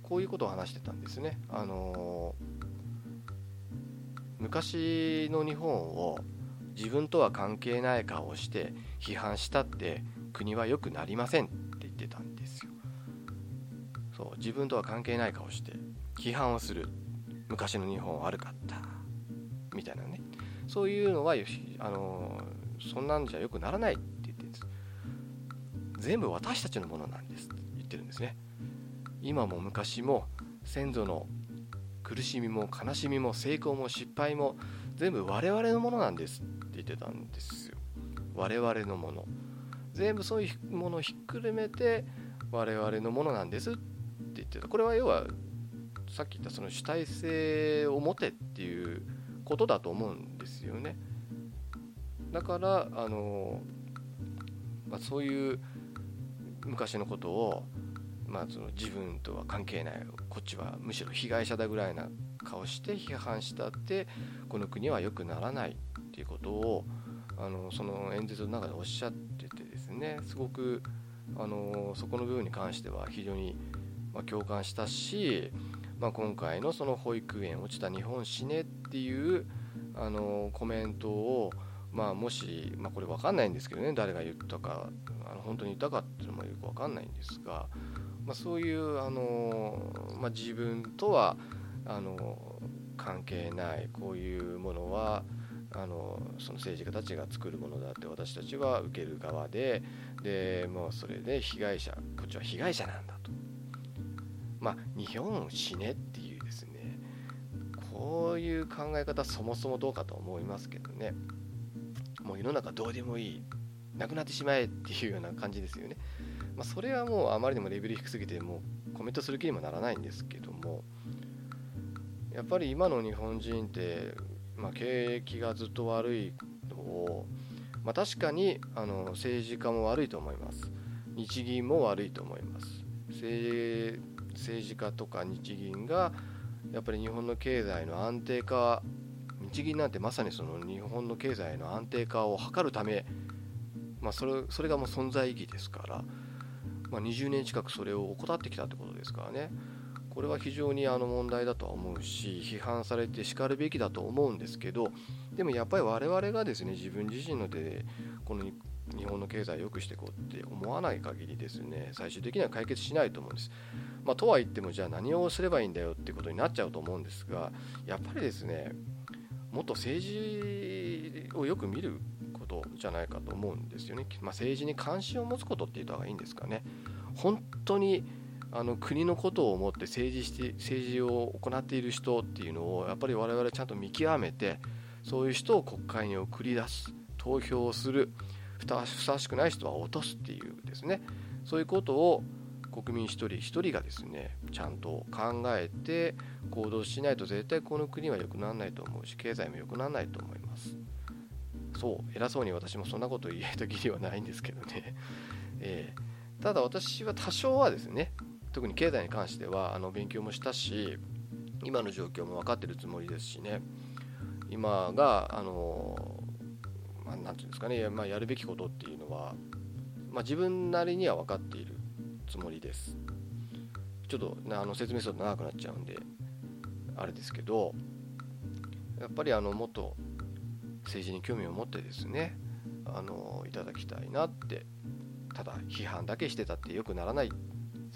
こういうことを話してたんですね。あの昔の日本を自分とは関係ない顔をして批判したって国は良くなりませんって言ってたんですよ。そう自分とは関係ない顔して批判をする。昔の日本悪かった。みたいなね。そういうのはあのそんなんじゃ良くならないって言ってるんです。全部私たちのものなんですって言ってるんですね。今も昔も先祖の苦しみも悲しみも成功も失敗も全部我々のものなんですっ言ってたんですよ。我々のもの。全部そういうものをひっくるめて我々のものなんですって言ってた。これは要はさっき言ったその主体性を持てっていうことだと思うんですよね。だからあの、まあ、そういう昔のことをまあ、その自分とは関係ないこっちはむしろ被害者だぐらいな顔して批判したってこの国は良くならない。っていうことをあのその演説の中でおっしゃっててですねすごくあのそこの部分に関しては非常に、ま共感したし、まあ、今回のその保育園落ちた日本死ねっていうあのコメントを、まあ、もし、まあ、これ分かんないんですけどね誰が言ったかあの本当に言ったかっていうのもよく分かんないんですが、まあ、そういうあの、ま、自分とはあの関係ないこういうものはあのその政治家たちが作るものだって私たちは受ける側ででもうそれで被害者こっちは被害者なんだと。まあ日本死ねっていうですねこういう考え方そもそもどうかと思いますけどね。もう世の中どうでもいい。なくなってしまえっていうような感じですよね。まあ、それはもうあまりにもレベル低すぎてもうコメントする気にもならないんですけどもやっぱり今の日本人って、まあ、景気がずっと悪いのを、まあ、確かにあの政治家も悪いと思います。日銀も悪いと思います。政治家とか日銀がやっぱり日本の経済の安定化日銀なんてまさにその日本の経済の安定化を図るため、まあ、それそれがもう存在意義ですからまあ、20年近くそれを怠ってきたってことですからね。これは非常にあの問題だとは思うし批判されてしかるべきだと思うんですけどでもやっぱり我々がですね自分自身の手でこの日本の経済を良くしていこうって思わない限りですね最終的には解決しないと思うんです。まあ、とは言ってもじゃあ何をすればいいんだよってことになっちゃうと思うんですがやっぱりですねもっと政治をよく見ることじゃないかと思うんですよね、まあ、政治に関心を持つことって言った方がいいんですかね本当にあの国のことを思って政治して政治を行っている人っていうのをやっぱり我々ちゃんと見極めてそういう人を国会に送り出す投票をするふさわしくない人は落とすっていうですね。そういうことを国民一人一人がですねちゃんと考えて行動しないと絶対この国は良くならないと思うし経済も良くならないと思います。そう偉そうに私もそんなこと言えたきりはないんですけどね、えー、ただ私は多少はですね特に経済に関してはあの勉強もしたし今の状況も分かってるつもりですしね。今があのまあ、て言うんですかね、まあ、やるべきことっていうのは、まあ、自分なりには分かっているつもりです。ちょっと、ね、あの説明すると長くなっちゃうんであれですけどやっぱりあのもっと政治に興味を持ってですねあのいただきたいなってただ批判だけしてたってよくならない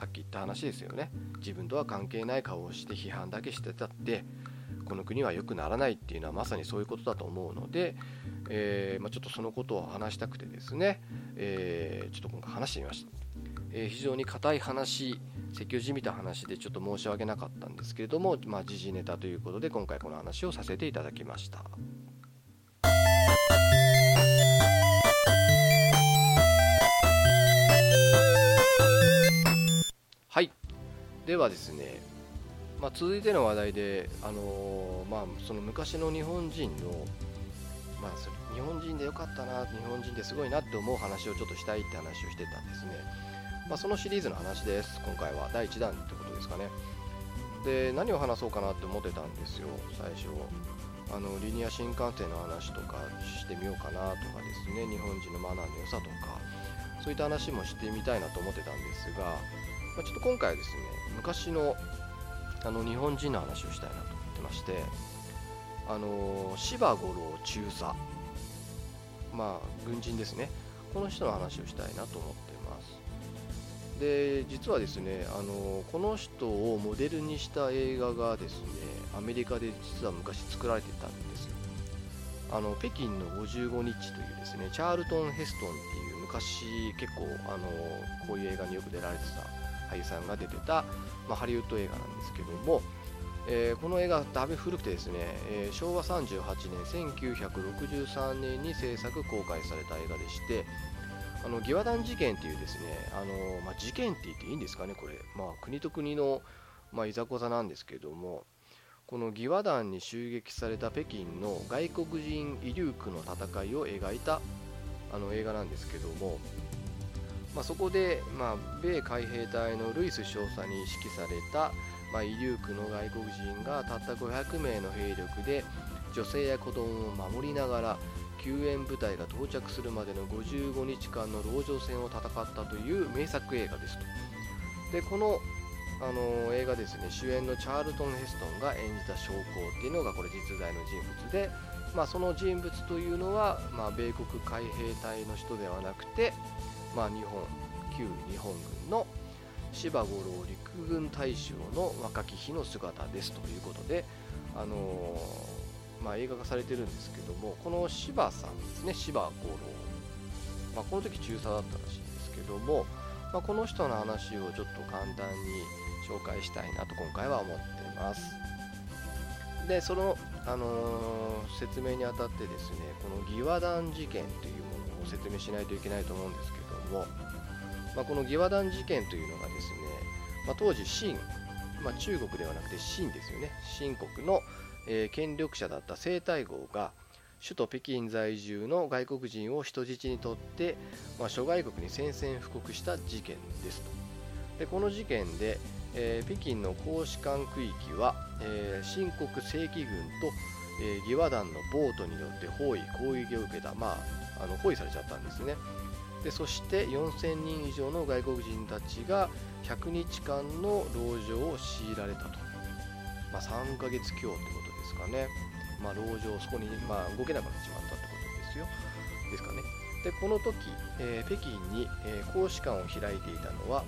さっき言った話ですよね。自分とは関係ない顔をして批判だけしてたってこの国は良くならないっていうのはまさにそういうことだと思うので、えー、まあ、ちょっとそのことを話したくてですね、えー、ちょっと今回話してみました、えー、非常に硬い話説教じみた話でちょっと申し訳なかったんですけれども、まあ、時事ネタということで今回この話をさせていただきました。ではですね、まあ、続いての話題で、あのー、まあ、その昔の日本人の、まあ、日本人でよかったな日本人ですごいなって思う話をちょっとしたいって話をしてたんですね、まあ、そのシリーズの話です今回は。第1弾ってことですかね。で何を話そうかなって思ってたんですよ最初。あのリニア新幹線の話とかしてみようかなとかですね。日本人のマナーの良さとかそういった話もしてみたいなと思ってたんですが、まあ、ちょっと今回はですね昔のあの日本人の話をしたいなと思ってましてあの芝五郎中佐。まあ軍人ですね。この人の話をしたいなと思ってます。で実はですねあのこの人をモデルにした映画がですねアメリカで実は昔作られてたんですよ。あの北京の55日というですねチャールトン・ヘストンっていう昔結構あのこういう映画によく出られてた俳優さんが出てた、まあ、ハリウッド映画なんですけども、えー、この映画だいぶ古くてですね、えー、昭和38年1963年に制作公開された映画でしてあの義和団事件っていうですねあの、まあ、事件って言っていいんですかねこれ、まあ、国と国の、まあ、いざこざなんですけどもこの義和団に襲撃された北京の外国人遺留区の戦いを描いたあの映画なんですけどもまあ、そこで、まあ、米海兵隊のルイス少佐に指揮された、まあ、イリュークの外国人がたった500名の兵力で女性や子供を守りながら救援部隊が到着するまでの55日間の籠城戦を戦ったという名作映画ですと。でこのあの映画ですね主演のチャールトン・ヘストンが演じた将校っていうのがこれ実在の人物で、まあ、その人物というのは、まあ、米国海兵隊の人ではなくて、まあ、日本旧日本軍の芝五郎陸軍大将の若き日の姿ですということで、あのー、まあ、映画化されてるんですけどもこの芝さんですね芝五郎、まあ、この時中佐だったらしいんですけども、まあ、この人の話をちょっと簡単に紹介したいなと今回は思ってます。でその、あのー、説明にあたってですねこの義和団事件というものを説明しないといけないと思うんですけども、まあ、この義和団事件というのがですね、まあ、当時清、まあ、中国ではなくて清ですよね。清国の、えー、権力者だった清太后が首都北京在住の外国人を人質にとって、まあ、諸外国に宣戦布告した事件ですと。でこの事件で、えー、北京の公使館区域は、えー、新国正規軍と、えー、義和団のボートによって包囲攻撃を受けた、まあ、あの包囲されちゃったんですね。でそして4000人以上の外国人たちが100日間の籠城を強いられたと、まあ、3ヶ月強ってことですかね、まあ、籠城そこに、まあ、動けなくなってしまったってことですよ。ですかね。でこの時、えー、北京に、えー、公使館を開いていたのは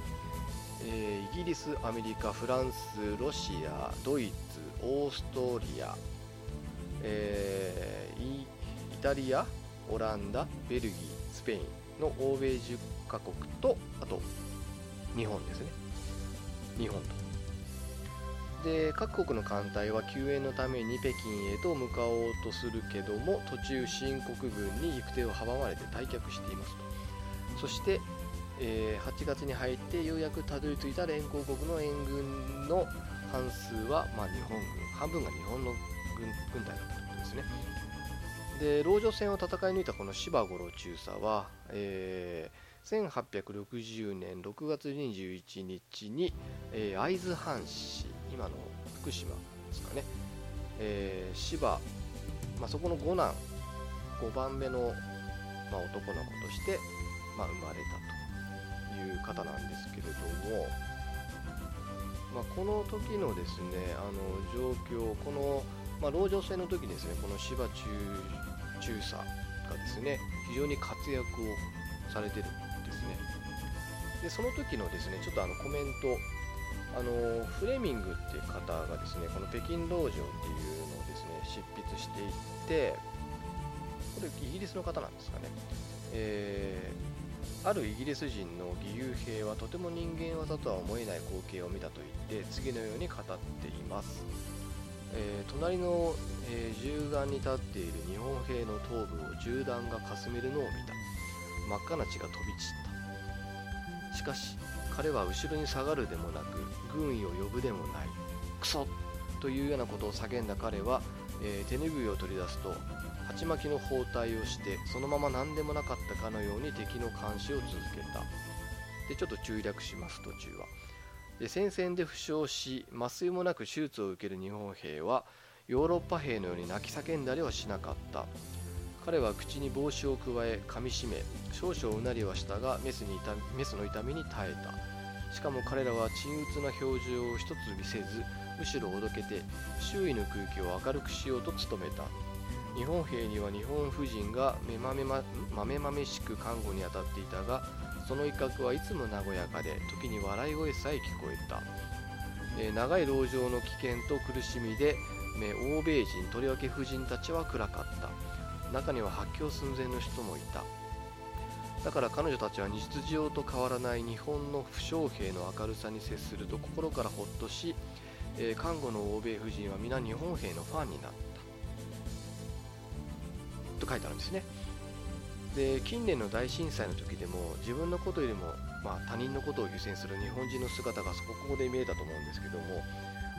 えー、イギリス、アメリカ、フランス、ロシア、ドイツ、オーストリア、えー、イタリア、オランダ、ベルギー、スペイン。の欧米10カ国と、あと日本ですね。日本と。で各国の艦隊は救援のために北京へと向かおうとするけども途中新国軍に行く手を阻まれて退却していますとそしてえー、8月に入ってようやくたどり着いた連合国の援軍の半数は、まあ、日本軍半分が日本の軍隊だったということですねで籠城戦を戦い抜いたこの芝五郎中佐は、えー、1860年6月21日に、えー、会津藩士今の福島ですかね、えー、芝、まあ、そこの五男5番目の、まあ、男の子として、まあ、生まれたという方なんですけれども、まあ、この時のですねあの状況この、まあ、籠城戦の時ですねこの芝中中佐がですね非常に活躍をされてるんですね。でその時のですねちょっとあのコメントあのフレミングっていう方がですねこの北京籠城っていうのをですね執筆していってこれイギリスの方なんですかね、えーあるイギリス人の義勇兵はとても人間技とは思えない光景を見たと言って次のように語っています、えー、隣の、えー、銃眼に立っている日本兵の頭部を銃弾がかすめるのを見た。真っ赤な血が飛び散った。しかし彼は後ろに下がるでもなく軍医を呼ぶでもない。クソというようなことを叫んだ彼は、えー、手拭いを取り出すと鉢巻きの包帯をしてそのまま何でもなかったかのように敵の監視を続けた。でちょっと中略します途中は。戦線で負傷し麻酔もなく手術を受ける日本兵はヨーロッパ兵のように泣き叫んだりはしなかった。彼は口に帽子を加え噛みしめ少々うなりはしたがメスに痛メスの痛みに耐えた。しかも彼らは鎮鬱な表情を一つ見せずむしろおどけて周囲の空気を明るくしようと努めた。日本兵には日本婦人がめまめままめまめしく看護に当たっていたがその一角はいつも和やかで時に笑い声さえ聞こえた、えー、長い籠城の危険と苦しみでえ欧米人とりわけ婦人たちは暗かった。中には発狂寸前の人もいた。だから彼女たちは日常と変わらない日本の負傷兵の明るさに接すると心からほっとし、えー、看護の欧米婦人は皆日本兵のファンになった。と書いてあるんですね。で近年の大震災の時でも自分のことよりも、まあ、他人のことを優先する日本人の姿がそこで見えたと思うんですけども、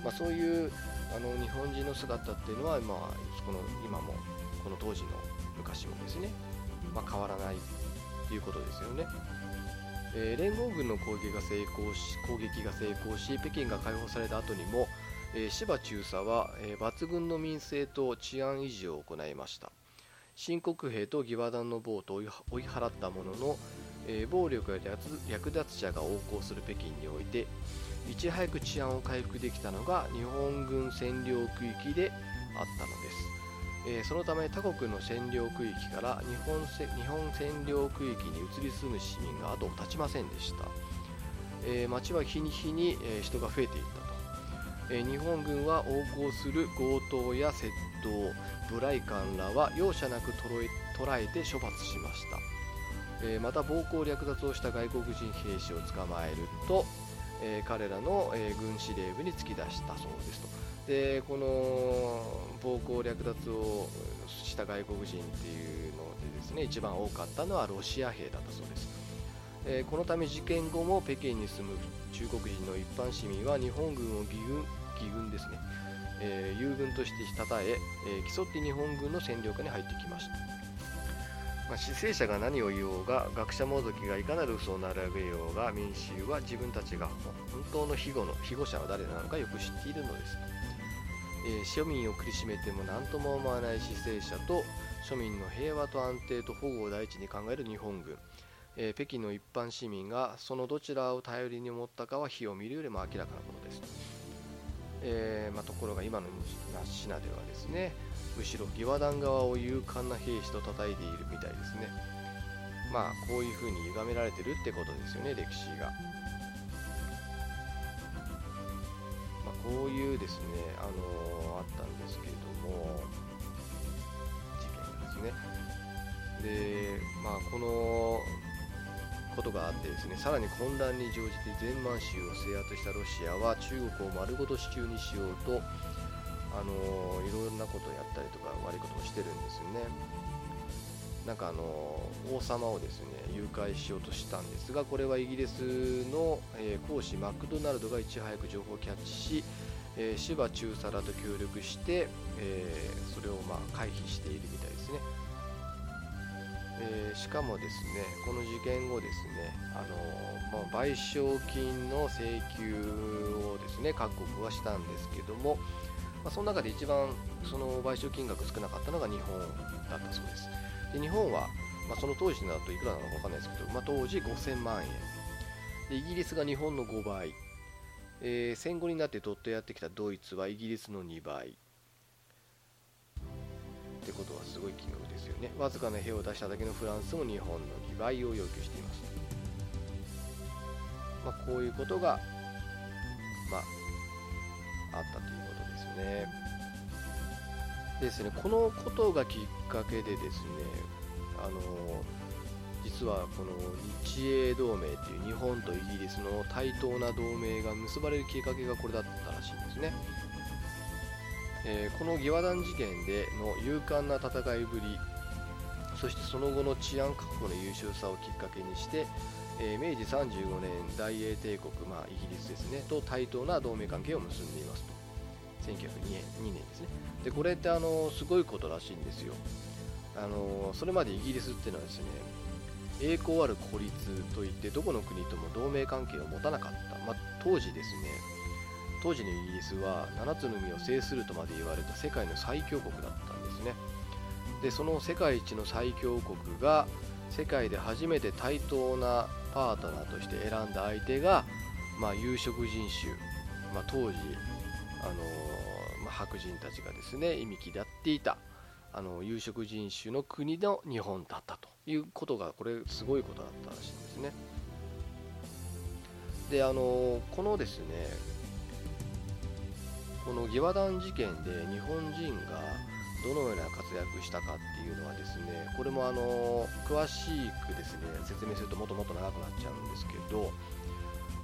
まあ、そういうあの日本人の姿っていうのは、まあ、この今もこの当時の昔もですね、まあ、変わらないっていうことですよね。えー、連合軍の攻撃が成功し攻撃が成功し北京が解放された後にも、えー、芝中佐は、えー、抜群の民政と治安維持を行いました。新国兵と義和団の暴徒を追い払ったものの、えー、暴力や略奪者が横行する北京においていち早く治安を回復できたのが日本軍占領区域であったのです、えー、そのため他国の占領区域から日本日本占領区域に移り住む市民が後を絶ちませんでした、えー、街は日に日に、え人が増えていった、日本軍は横行する強盗や窃盗ブライカンらは容赦なく捉えて処罰しました、また暴行略奪をした外国人兵士を捕まえると、彼らの、軍司令部に突き出したそうですと。でこの暴行略奪をした外国人っていうのでですね一番多かったのはロシア兵だったそうです、このため事件後も北京に住む中国人の一般市民は日本軍を義軍義軍ですね、えー、友軍として称ええー、競って日本軍の占領下に入ってきました。まあ、死生者が何を言おうが学者もどきがいかなる嘘を並べようが民衆は自分たちが本当の庇護の庇護者は誰なのかよく知っているのです、えー、庶民を苦しめても何とも思わない死生者と庶民の平和と安定と保護を第一に考える日本軍、えー、北京の一般市民がそのどちらを頼りに思ったかは火を見るよりも明らかなものです、えー、まあ、ところが今の品ではですねむしろ義和団側を勇敢な兵士と叩いているみたいですね。まあこういう風に歪められてるってことですよね歴史が、まあ、こういうですねあのー、あったんですけれども事件ですね。でまあこのことがあってですねさらに混乱に乗じて全満州を制圧したロシアは中国を丸ごと手中にしようとあのいろんなことをやったりとか悪いことをしてるんですよね。なんかあの王様をですね誘拐しようとしたんですがこれはイギリスの、えー、公使マクドナルドがいち早く情報をキャッチし、えー、芝中佐らと協力して、えー、それをまあ回避しているみたいです、えー、しかもですねこの事件後ですね、あのまあ、賠償金の請求をですね各国はしたんですけども、まあ、その中で一番その賠償金額少なかったのが日本だったそうです。で日本は、まあ、その当時だといくらなのか分かんないですけど、ま、当時5000万円で。イギリスが日本の5倍。えー、戦後になってどっとやってきたドイツはイギリスの2倍。ってことはすごい金額ですよね。わずかな兵を出しただけのフランスも日本の2倍を要求しています。まあ、こういうことが、まあ、あったということですね。ですね、このことがきっかけでですね、あの実はこの日英同盟っていう日本とイギリスの対等な同盟が結ばれるきっかけがこれだったらしいんですね。えー、この義和団事件での勇敢な戦いぶり、そしてその後の治安確保の優秀さをきっかけにして、えー、明治35年大英帝国、まあ、イギリスですねと対等な同盟関係を結んでいますと。1902年ですね。でこれってあのすごいことらしいんですよ。あのそれまでイギリスっていうのはですね栄光ある孤立といってどこの国とも同盟関係を持たなかった、まあ、当時ですね当時のイギリスは7つの海を制するとまで言われた世界の最強国だったんですねでその世界一の最強国が世界で初めて対等なパートナーとして選んだ相手が、まあ、有色人種、まあ、当時あのまあ、白人たちがですね意味嫌っていたあの有色人種の国の日本だったということがこれすごいことだったらしいんですね。であのこのですねこの義和団事件で日本人がどのような活躍したかっていうのはですねこれもあの詳しくですね説明するともっともっと長くなっちゃうんですけど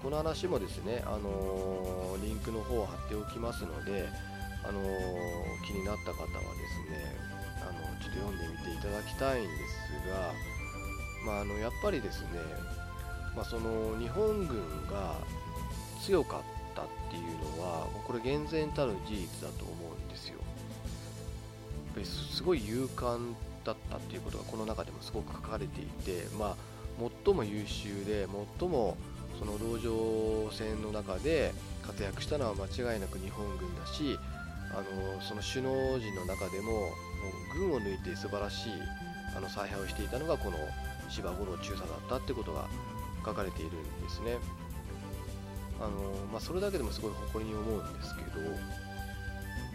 この話もですね、あの、リンクの方を貼っておきますので、あの、気になった方はですね、あのちょっと読んでみていただきたいんですが、まあ、あのやっぱりですね、まあ、その日本軍が強かったっていうのは、これ厳然たる事実だと思うんですよ。やっぱりすごい勇敢だったっていうことがこの中でもすごく書かれていて、まあ最も優秀で最もその籠城戦の中で活躍したのは間違いなく日本軍だしあのその首脳陣の中でももう軍を抜いて素晴らしいあの采配をしていたのがこの芝五郎中佐だったってことが書かれているんですね。あのまあ、それだけでもすごい誇りに思うんですけど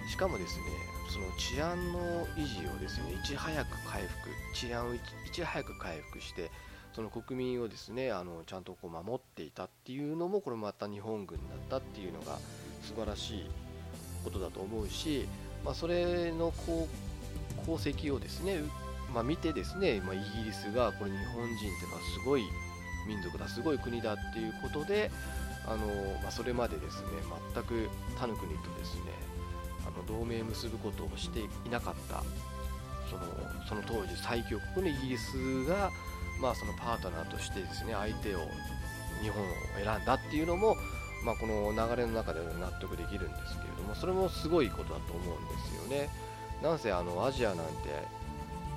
しかもですねその治安の維持をですねいち早く回復治安をいち早く回復してその国民をですねあのちゃんとこう守っていたっていうのもこれまた日本軍だったっていうのが素晴らしいことだと思うし、まあ、それのこう功績をですね、まあ、見てですね、まあ、イギリスがこれ日本人っていうのはすごい民族だすごい国だっていうことであの、まあ、それまでですね全く他の国とですねあの同盟結ぶことをしていなかったそのその当時最強国のイギリスが、まあ、そのパートナーとしてですね相手を日本を選んだっていうのも、まあ、この流れの中で納得できるんですけれどもそれもすごいことだと思うんですよね。なんせあのアジアなんて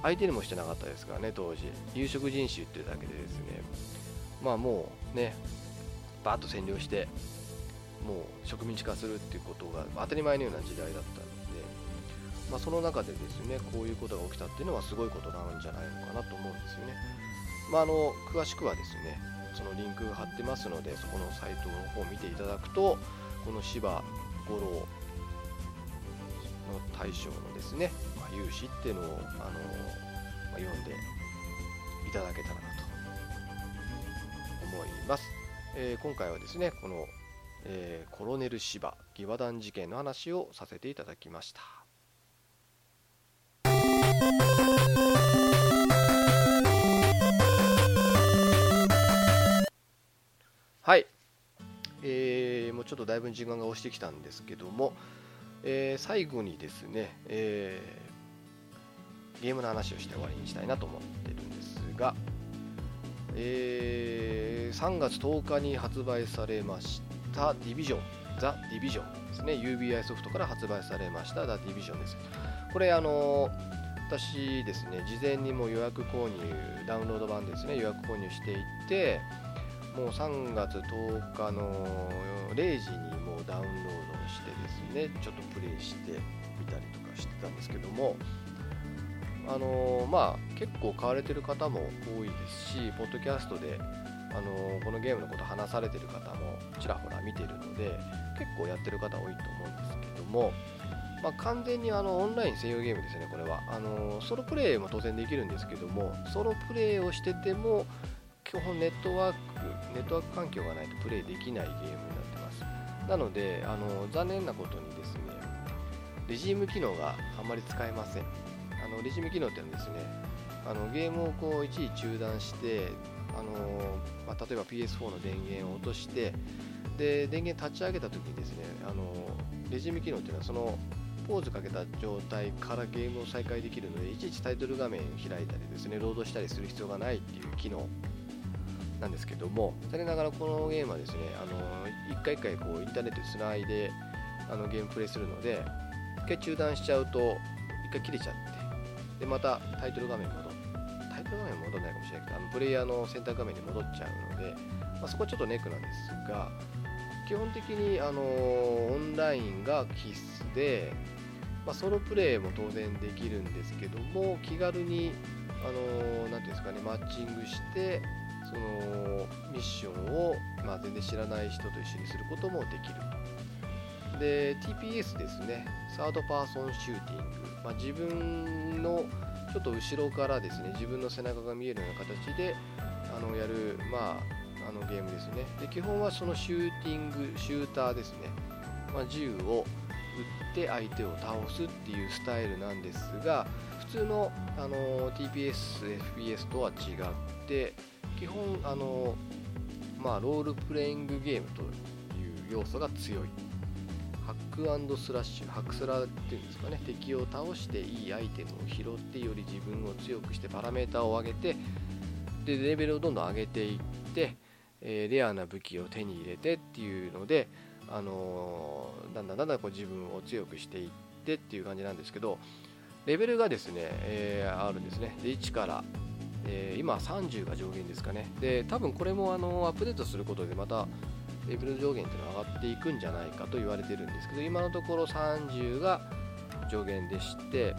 相手にもしてなかったですからね当時有色人種っていうだけでですねまあもうねバーッと占領してもう植民地化するっていうことが当たり前のような時代だったので、まあ、その中でですねこういうことが起きたっていうのはすごいことなんじゃないのかなと思うんですよね。まあ、あの詳しくはですねそのリンクが貼ってますのでそこのサイトの方を見ていただくとこの芝五郎の大将のですね、まあ、勇姿っていうのをあの、まあ、読んでいただけたらなと思います。えー、今回はですねこの、えー、コロネル芝義和団事件の話をさせていただきました。はい、えー、もうちょっとだいぶ時間が押してきたんですけども、えー、最後にですね、えー、ゲームの話をして終わりにしたいなと思ってるんですが、えー、3月10日に発売されましたディビジョン、ザ・ディビジョンですね、UBI ソフトから発売されましたザ・ディビジョンです。これ、あの私ですね、事前にも予約購入、ダウンロード版ですね、予約購入していて、もう3月10日の0時にもうダウンロードしてですね、ちょっとプレイしてみたりとかしてたんですけども、あの、まあ、結構買われてる方も多いですし、ポッドキャストで、あの、このゲームのこと話されてる方もちらほら見てるので、結構やってる方多いと思うんですけども、まあ、完全にあのオンライン専用ゲームですね、これは。あの、ソロプレイも当然できるんですけども、ソロプレイをしてても、基本ネットワーク、ネットワーク環境がないとプレイできないゲームになってます。なので、あの残念なことにですね、レジーム機能があまり使えません。あのレジュメ機能っていうのはですね。あのゲームをこう一時中断してあの、まあ、例えば PS4 の電源を落としてで電源立ち上げた時にですねあのレジュメ機能っていうのはそのポーズかけた状態からゲームを再開できるのでいちいちタイトル画面を開いたりですねロードしたりする必要がないっていう機能なんですけども残念ながらこのゲームはですねあの一回一回こうインターネットでつないであのゲームプレイするので一回中断しちゃうと一回切れちゃってでまたタイトル画面に戻タイトル画面戻らないかもしれないけどあのプレイヤーの選択画面に戻っちゃうので、まあ、そこはちょっとネックなんですが基本的にあのオンラインが必須で、まあ、ソロプレイも当然できるんですけども気軽にあのなんていうんですかねマッチングしてそのミッションを、まあ、全然知らない人と一緒にすることもできる。で TPS ですね。サードパーソンシューティング、まあ、自分のちょっと後ろからですね自分の背中が見えるような形であのやる、まあ、あのゲームですね。で基本はそのシューティングシューターですね、まあ、銃を撃って相手を倒すっていうスタイルなんですが普通のあの TPS、FPS とは違って基本あの、まあ、ロールプレイングゲームという要素が強い。ハックスラッシュ、ハクスラっていうんですかね、敵を倒していいアイテムを拾ってより自分を強くしてパラメータを上げて、で、レベルをどんどん上げていって、えー、レアな武器を手に入れてっていうので、あのー、だんだんだんだんこう自分を強くしていってっていう感じなんですけど、レベルがですね、えー、あるんですね。で、1からえ、今30が上限ですかねで多分これもあのアップデートすることでまたレベル上限っていうのは上がっていくんじゃないかと言われてるんですけど今のところ30が上限でして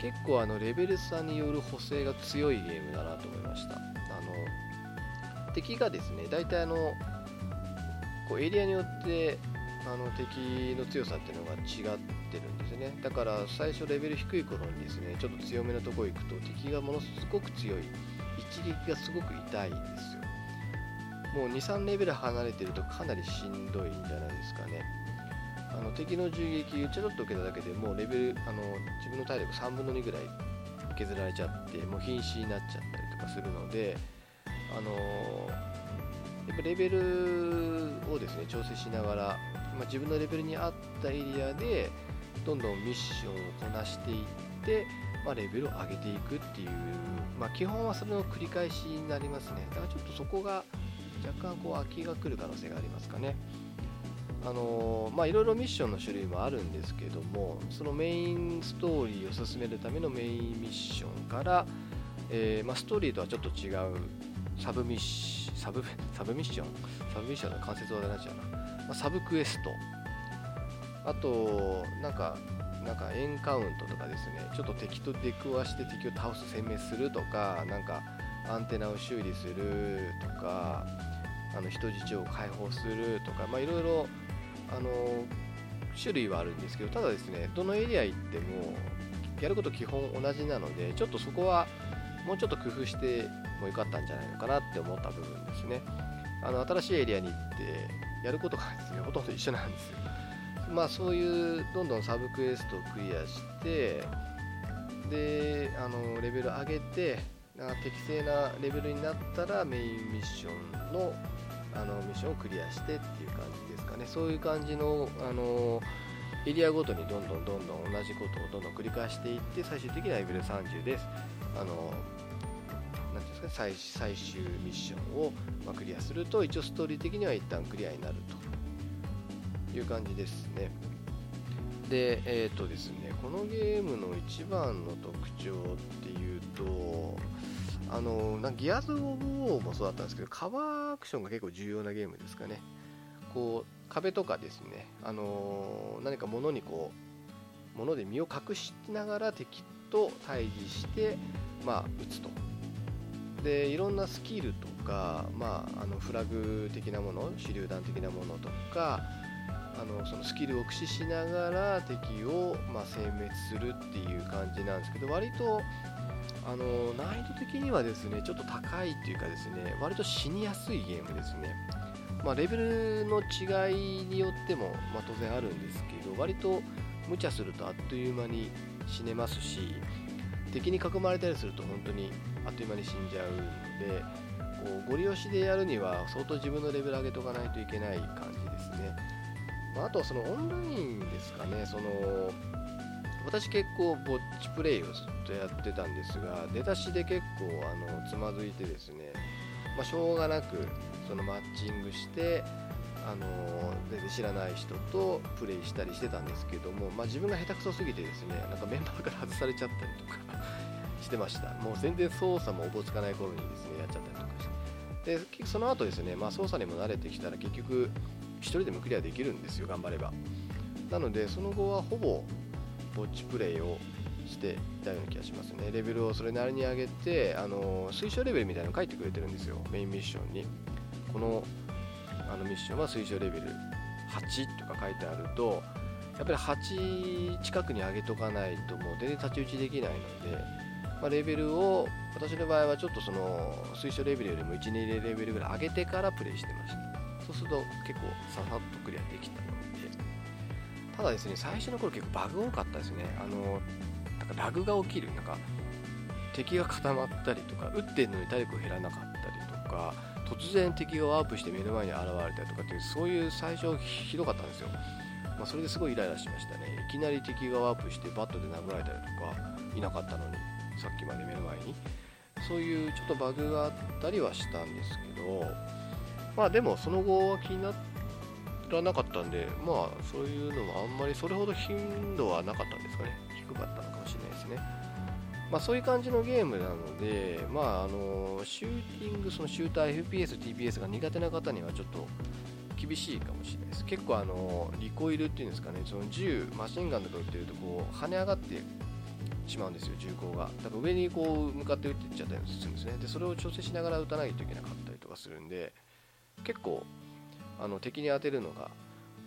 結構あのレベル差による補正が強いゲームだなと思いました。あの敵がですね大体あのこうエリアによってあの敵の強さっていうのが違ってるんですね。だから最初レベル低い頃にですねちょっと強めのとこ行くと敵がものすごく強い一撃がすごく痛いです。もう23レベル離れてるとかなりしんどいんじゃないですかね。あの敵の銃撃ちょろっと受けただけでもうレベルあの自分の体力3分の2ぐらい削られちゃってもう瀕死になっちゃったりとかするのであのやっぱレベルをですね調整しながらまあ、自分のレベルに合ったエリアでどんどんミッションをこなしていって、まあ、レベルを上げていくっていう、まあ、基本はそれの繰り返しになりますね。だからちょっとそこが若干こう飽きが来る可能性がありますかね。あのー、まあいろいろミッションの種類もあるんですけどもそのメインストーリーを進めるためのメインミッションから、えー、まあ、ストーリーとはちょっと違うサブミッシサブ サブミッション？サブミッションの関節技になっちゃうな。まサブクエスト。あとなんかなんかエンカウントとかですね。ちょっと敵と出くわして敵を倒す殲滅するとかなんかアンテナを修理するとかあの人質を解放するとかまあいろいろあの種類はあるんですけどただですねどのエリア行ってもやること基本同じなのでちょっとそこはもうちょっと工夫してもよかったんじゃないのかなって思った部分ですね。あの新しいエリアに行ってやることがですねほとんど一緒なんですよ。まあそういうどんどんサブクエストをクリアしてであのレベル上げて適正なレベルになったらメインミッションのあのミッションをクリアしてっていう感じですかね。そういう感じのあのエリアごとにどんどんどんどん同じことをどんどん繰り返していって最終的にはレベル30です。あのですか最最終ミッションを、まクリアすると一応ストーリー的には一旦クリアになるという感じですね。でえっ、ー、とですね。このゲームの一番の特徴っていうとあのなギアズ・オブ・ウォーもそうだったんですけどカバーアクションが結構重要なゲームですかね。こう壁とかですね、あの何か物にこう物で身を隠しながら敵と対峙して、まあ、撃つと。でいろんなスキルとか、まあ、あのフラグ的なもの手榴弾的なものとかあのそのスキルを駆使しながら敵を、まあ、殲滅するっていう感じなんですけど割とあの難易度的にはですねちょっと高いっていうかですね割と死にやすいゲームですね、まあ、レベルの違いによっても、まあ、当然あるんですけど割と無茶するとあっという間に死ねますし敵に囲まれたりすると本当にあっという間に死んじゃうのでこうゴリ押しでやるには相当自分のレベル上げとかないといけない感じですね、まあ、あとはそのオンラインですかね。その私結構ぼっちプレイをずっとやってたんですが出だしで結構あのつまずいてですね、まあ、しょうがなくそのマッチングしてあの全然知らない人とプレイしたりしてたんですけども、まあ、自分が下手くそすぎてですねなんかメンバーから外されちゃったりとか してました。もう全然操作もおぼつかない頃にですねやっちゃったりとかして。でその後ですね、まあ、操作にも慣れてきたら結局1人でもクリアできるんですよ頑張れば。なのでその後はほぼぼっちプレイをしていたような気がしますね。レベルをそれなりに上げてあの推奨レベルみたいなの書いてくれてるんですよ。メインミッションに。このあのミッションは推奨レベル8とか書いてあるとやっぱり8近くに上げとかないともう全然太刀打ちできないので、まあ、レベルを私の場合はちょっとその推奨レベルよりも12レベルぐらい上げてからプレイしてました。そうすると結構ささっとクリアできたただですね最初の頃結構バグ多かったですね。あのなんかラグが起きる。なんか敵が固まったりとか撃ってるのに体力を減らなかったりとか突然敵がワープして目の前に現れたりとかっていうそういう最初ひどかったんですよ、まあ、それですごいイライラしましたね。いきなり敵がワープしてバットで殴られたりとかいなかったのにさっきまで目の前に。そういうちょっとバグがあったりはしたんですけどまあでもその後は気になってらなかったんでまあそういうのもあんまりそれほど頻度はなかったんですかね低かったのかもしれないですねまあ、そういう感じのゲームなので、まあ、あのシューティング、そのシューター、FPS、TPS が苦手な方にはちょっと厳しいかもしれないです。結構あのリコイルっていうんですかね、その銃、マシンガンとか撃ってるとこう跳ね上がってしまうんですよ、銃口が。だから上にこう向かって撃っていっちゃったりするんですね。で、それを調整しながら撃たないといけなかったりとかするんで、結構あの敵に当てるのが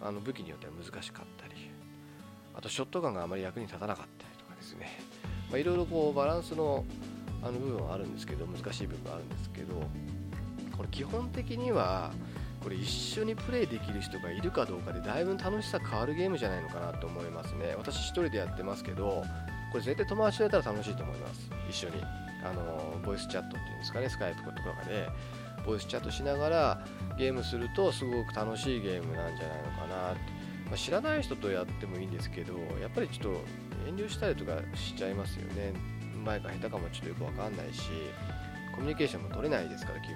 あの武器によっては難しかったり、あとショットガンがあまり役に立たなかったりとかですね。いろいろこうバランスのあの部分はあるんですけど難しい部分はあるんですけどこれ基本的にはこれ一緒にプレイできる人がいるかどうかでだいぶ楽しさ変わるゲームじゃないのかなと思いますね。私1人でやってますけどこれ絶対友達とやったら楽しいと思います。一緒に。あのボイスチャットっていうんですかねスカイプとかで。ボイスチャットしながらゲームするとすごく楽しいゲームなんじゃないのかなって、まあ、知らない人とやってもいいんですけどやっぱりちょっと遠慮したりとかしちゃいますよね。うまいか下手かもちょっとよくわかんないしコミュニケーションも取れないですから基本。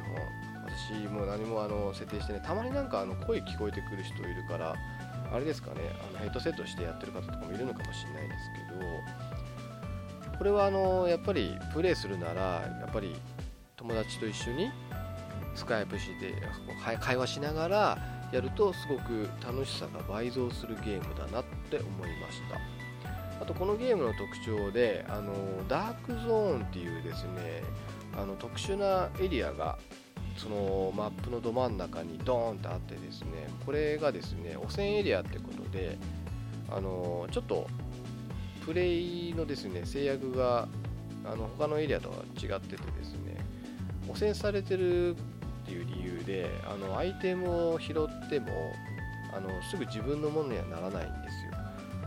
私もう何もあの設定してねたまになんかあの声聞こえてくる人いるからあれですかね。あのヘッドセットしてやってる方とかもいるのかもしれないですけどこれはあのやっぱりプレイするならやっぱり友達と一緒にスカイプして会話しながらやるとすごく楽しさが倍増するゲームだなって思いました。あとこのゲームの特徴であのダークゾーンっていうですねあの特殊なエリアがそのマップのど真ん中にドーンとあってですねこれがですね汚染エリアってことであのちょっとプレイのですね制約があの他のエリアとは違っててですね汚染されてるっていう理由であのアイテムを拾ってもあのすぐ自分のものにはならないんですよ。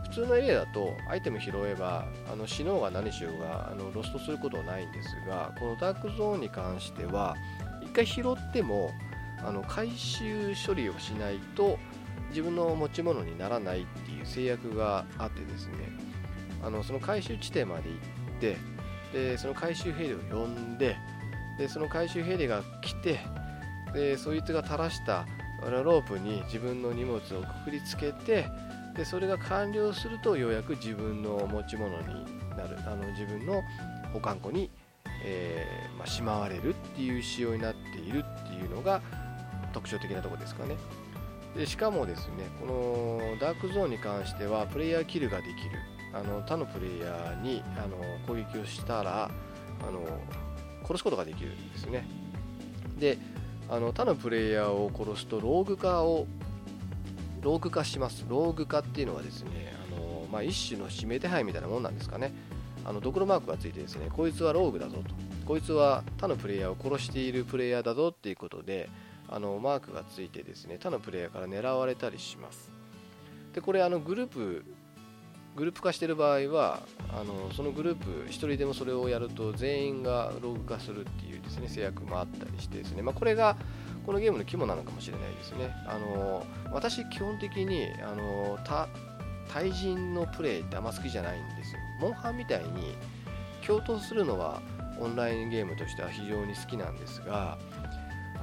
普通のエリアだとアイテム拾えばあの死のうが何しようがあのロストすることはないんですがこのダークゾーンに関しては1回拾ってもあの回収処理をしないと自分の持ち物にならないっていう制約があってですねあのその回収地点まで行ってでその回収ヘリを呼んででその回収ヘリが来てでそいつが垂らしたロープに自分の荷物をくくりつけてでそれが完了するとようやく自分の持ち物になるあの自分の保管庫に、えー、まあ、しまわれるっていう仕様になっているっていうのが特徴的なところですかね。でしかもですねこのダークゾーンに関してはプレイヤーキルができる。あの他のプレイヤーにあの攻撃をしたらあの殺すことができるんですね。であの他のプレイヤーを殺すとローグ化をローグ化します。ローグ化っていうのはですね、あのまあ、一種の指名手配みたいなもんなんですかね。あのドクロマークがついてですね、こいつはローグだぞと。こいつは他のプレイヤーを殺しているプレイヤーだぞっていうことで、あのマークがついてですね、他のプレイヤーから狙われたりします。で、これあのグループ、グループ化してる場合は、あのそのグループ1人でもそれをやると全員がログ化するっていうですね、制約もあったりしてですね、まあ、これがこのゲームの肝なのかもしれないですね。あの私、基本的にあの対人のプレイってあんま好きじゃないんですよ。モンハンみたいに共闘するのはオンラインゲームとしては非常に好きなんですが、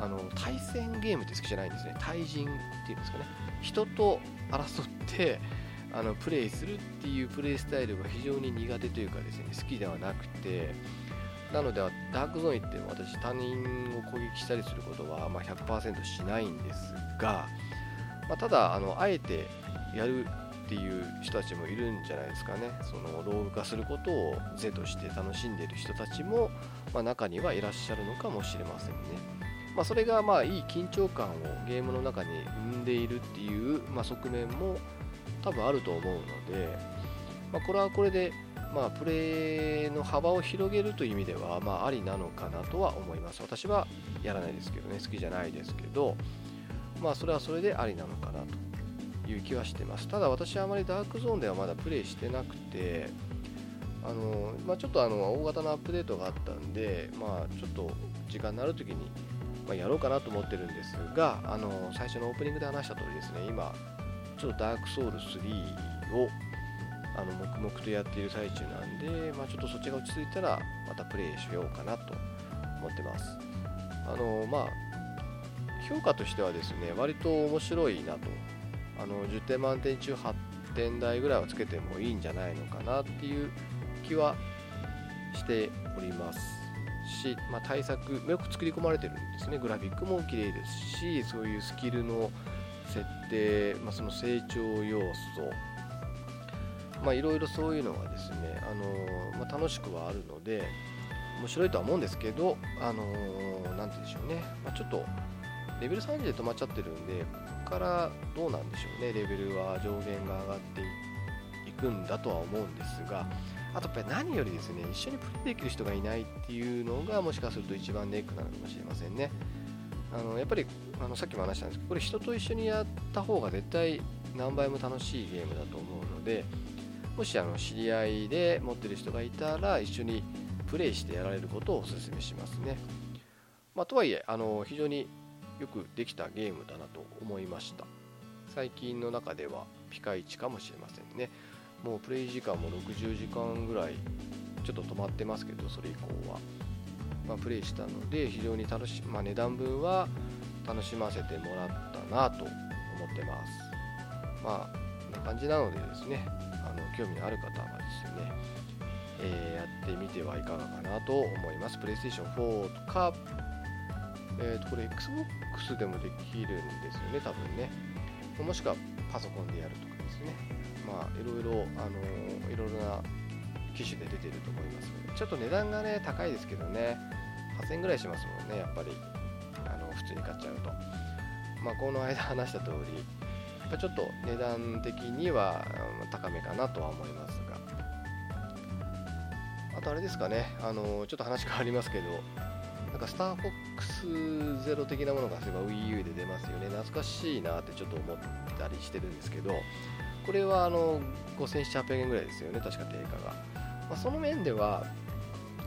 あの対戦ゲームって好きじゃないんですね。対人っていうんですかね。人と争ってあのプレイするっていうプレイスタイルが非常に苦手というかですね、好きではなくて、なので、ダークゾーン行って私、他人を攻撃したりすることは、まあ、100%しないんですが、まあ、ただあの、あえてやるっていう人たちもいるんじゃないですかね。そのローグ化することを是として楽しんでいる人たちも、まあ、中にはいらっしゃるのかもしれませんね。まあ、それがまあいい緊張感をゲームの中に生んでいるっていう、ま、側面も多分あると思うので、まあ、これはこれでまあ、プレーの幅を広げるという意味では、まあ、ありなのかなとは思います。私はやらないですけどね、好きじゃないですけど、まあ、それはそれでありなのかなという気はしてます。ただ、私はあまりダークゾーンではまだプレイしてなくて、あのまあ、ちょっとあの大型のアップデートがあったんで、まあ、ちょっと時間になるときに、まあ、やろうかなと思ってるんですが、あの最初のオープニングで話した通りですね、今、ちょっとダークソウル3をあの黙々とやっている最中なんで、まあ、ちょっとそっちが落ち着いたらまたプレイしようかなと思ってます。あのまあ評価としてはですね割と面白いなとあの10点満点中8点台ぐらいはつけてもいいんじゃないのかなっていう気はしておりますし、まあ、対策よく作り込まれてるんですねグラフィックも綺麗ですしそういうスキルの設定、まあ、その成長要素まあいろいろそういうのがですね、あのまあ、楽しくはあるので面白いとは思うんですけど、あのー、て言うんでしょうね、まあ、ちょっとレベル30で止まっちゃってるんで、ここからどうなんでしょうね、レベルは上限が上がっていくんだとは思うんですが、あとやっぱり何よりですね、一緒にプレイできる人がいないっていうのが、もしかすると一番ネックなのかもしれませんね。あのやっぱりあのさっきも話したんですけど、これ人と一緒にやった方が絶対何倍も楽しいゲームだと思うので、もしあの知り合いで持ってる人がいたら、一緒にプレイしてやられることをお勧めしますね。まあ、とはいえあの、非常によくできたゲームだなと思いました。最近の中ではピカイチかもしれませんね。もうプレイ時間も60時間ぐらいちょっと止まってますけど、それ以降は。まあ、プレイしたので非常に楽し、まあ、値段分は楽しませてもらったなと思ってます。まあ、こんな感じなのでですね、あの興味のある方はですね、えー、やってみてはいかがかなと思います。PlayStation 4とか、えー、とこれ Xbox でもできるんですよね、多分ね。もしくはパソコンでやるとかですね。まあ、いろいろ、あのー、いろいろな機種で出てると思いますので、ちょっと値段がね、高いですけどね、8000円ぐらいしますもんね、やっぱり、買っちゃうと。まあ、この間話した通り、やっぱちょっと値段的には高めかなとは思いますが、あとあれですかね、あのちょっと話変わりますけど、なんかスターフォックスゼロ的なものがそういえば Wii U で出ますよね、懐かしいなってちょっと思ったりしてるんですけど、これはあの5700円ぐらいですよね、確か定価が。まあ、その面では、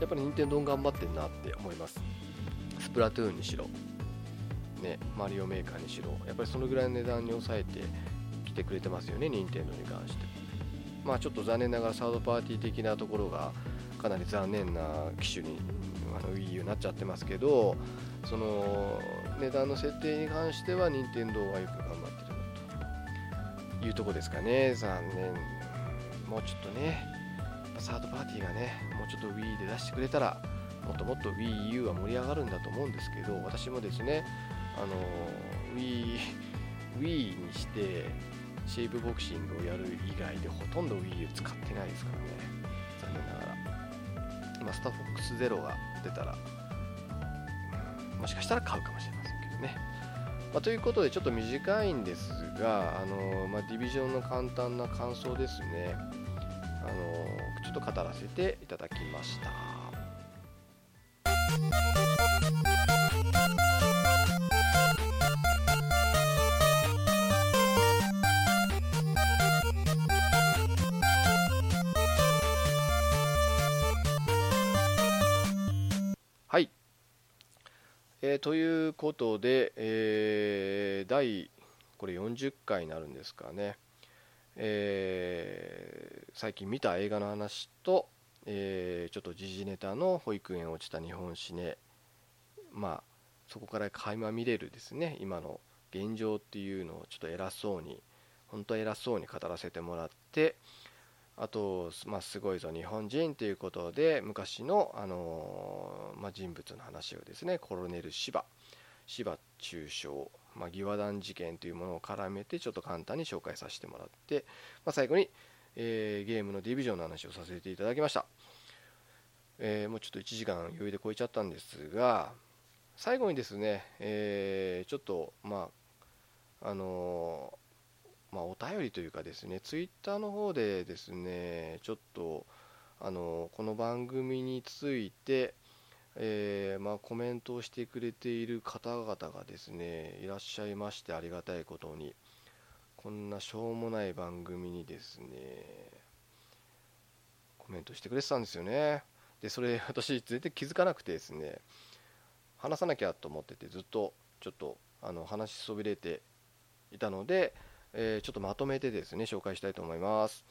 やっぱり任天堂頑張ってんなって思います。スプラトゥーンにしろ、ね、マリオメーカーにしろ、やっぱりそのぐらいの値段に抑えてきてくれてますよね、任天堂に関して。まあちょっと残念ながらサードパーティー的なところがかなり残念な機種に Wii U になっちゃってますけどその値段の設定に関しては任天堂はよく頑張ってるというとこですかね残念もうちょっとねサードパーティーがねもうちょっと Wii で出してくれたらもっともっと WiiU は盛り上がるんだと思うんですけど私もですねあの Wii, Wii にしてシェイプボクシングをやる以外でほとんど WiiU 使ってないですからね。残念ながら。今スターフォックスゼロが出たら、もしかしたら買うかもしれませんけどね、まあ、ということでちょっと短いんですがあの、まあ、ディビジョンの簡単な感想ですね。あのちょっと語らせていただきました。えー、ということで、えー、第これ40回になるんですかね、えー、最近見た映画の話と、え、ちょっと時事ネタの保育園落ちた日本史ねまあそこから垣間見れるですね。今の現状っていうのをちょっと偉そうに本当は偉そうに語らせてもらってあと、まあ、すごいぞ日本人ということで昔の、あの、まあ、人物の話をですねコロネル芝芝中傷、まあ、義和団事件というものを絡めてちょっと簡単に紹介させてもらって、まあ、最後に、えー、ゲームのディビジョンの話をさせていただきました、えー、もうちょっと1時間余裕で超えちゃったんですが最後にですね、えちょっとまああのまあ、お便りというかですね、ツイッターの方でですね、ちょっと、あのこの番組について、えー、まあ、コメントをしてくれている方々がですね、いらっしゃいましてありがたいことに、こんなしょうもない番組にですね、コメントしてくれてたんですよね。で、それ私全然気づかなくてですね、話さなきゃと思っててずっとちょっとあの話しそびれていたので、えー、ちょっとまとめてですね紹介したいと思います、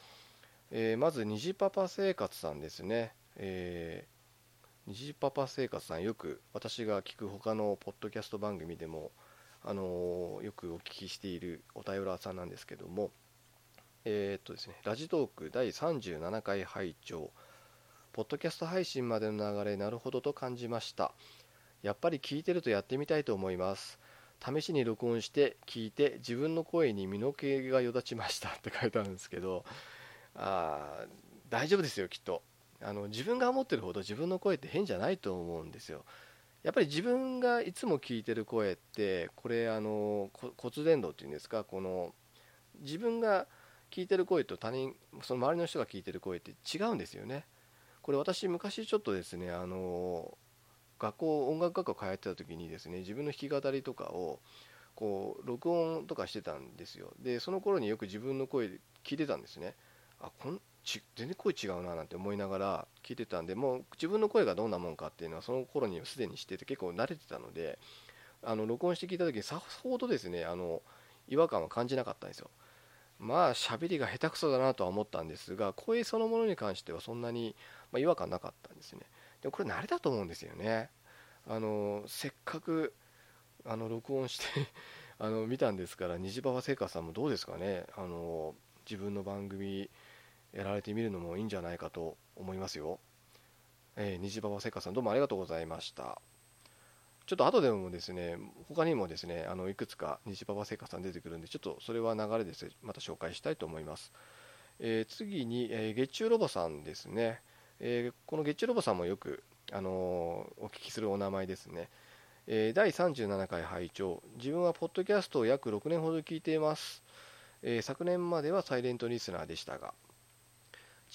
えー、まず虹パパ生活さんですね、えー、虹パパ生活さんよく私が聞く他のポッドキャスト番組でもあのよくお聞きしているお便らさんなんですけどもえっとですねラジトーク第37回拝聴ポッドキャスト配信までの流れなるほどと感じました。やっぱり聞いてるとやってみたいと思います。試しに録音して聞いて自分の声に身の毛がよだちましたって書いてあるんですけどあ大丈夫ですよきっと。あの自分が思ってるほど自分の声って変じゃないと思うんですよ。やっぱり自分がいつも聞いてる声ってこれあの骨伝導っていうんですかこの自分が聞いてる声と他人その周りの人が聞いてる声って違うんですよね。これ私昔ちょっとですねあの学校音楽学校通ってた時にですね自分の弾き語りとかをこう録音とかしてたんですよ。でその頃によく自分の声聞いてたんですね。あこんち全然声違うななんて思いながら聞いてたんでもう自分の声がどんなもんかっていうのはその頃にすでに知ってて結構慣れてたのであの録音して聞いた時にさほどですねあの違和感は感じなかったんですよ。まあ喋りが下手くそだなとは思ったんですが声そのものに関してはそんなに、まあ、違和感なかったんですね。でこれ慣れだと思うんですよねあのせっかくあの録音して あの見たんですから虹馬場製菓さんもどうですかねあの自分の番組やられてみるのもいいんじゃないかと思いますよ。えー、虹馬場せっかさんどうもありがとうございました。ちょっと後でもですね、他にもですね、あのいくつか虹馬場せっかさん出てくるんで、ちょっとそれは流れですまた紹介したいと思います。えー、次に、えー、月中ロボさんですね。えー、この月中ロボさんもよく、あのお聞きするお名前ですね。え第37回拝聴。自分はポッドキャストを約6年ほど聞いています、え昨年まではサイレントリスナーでしたが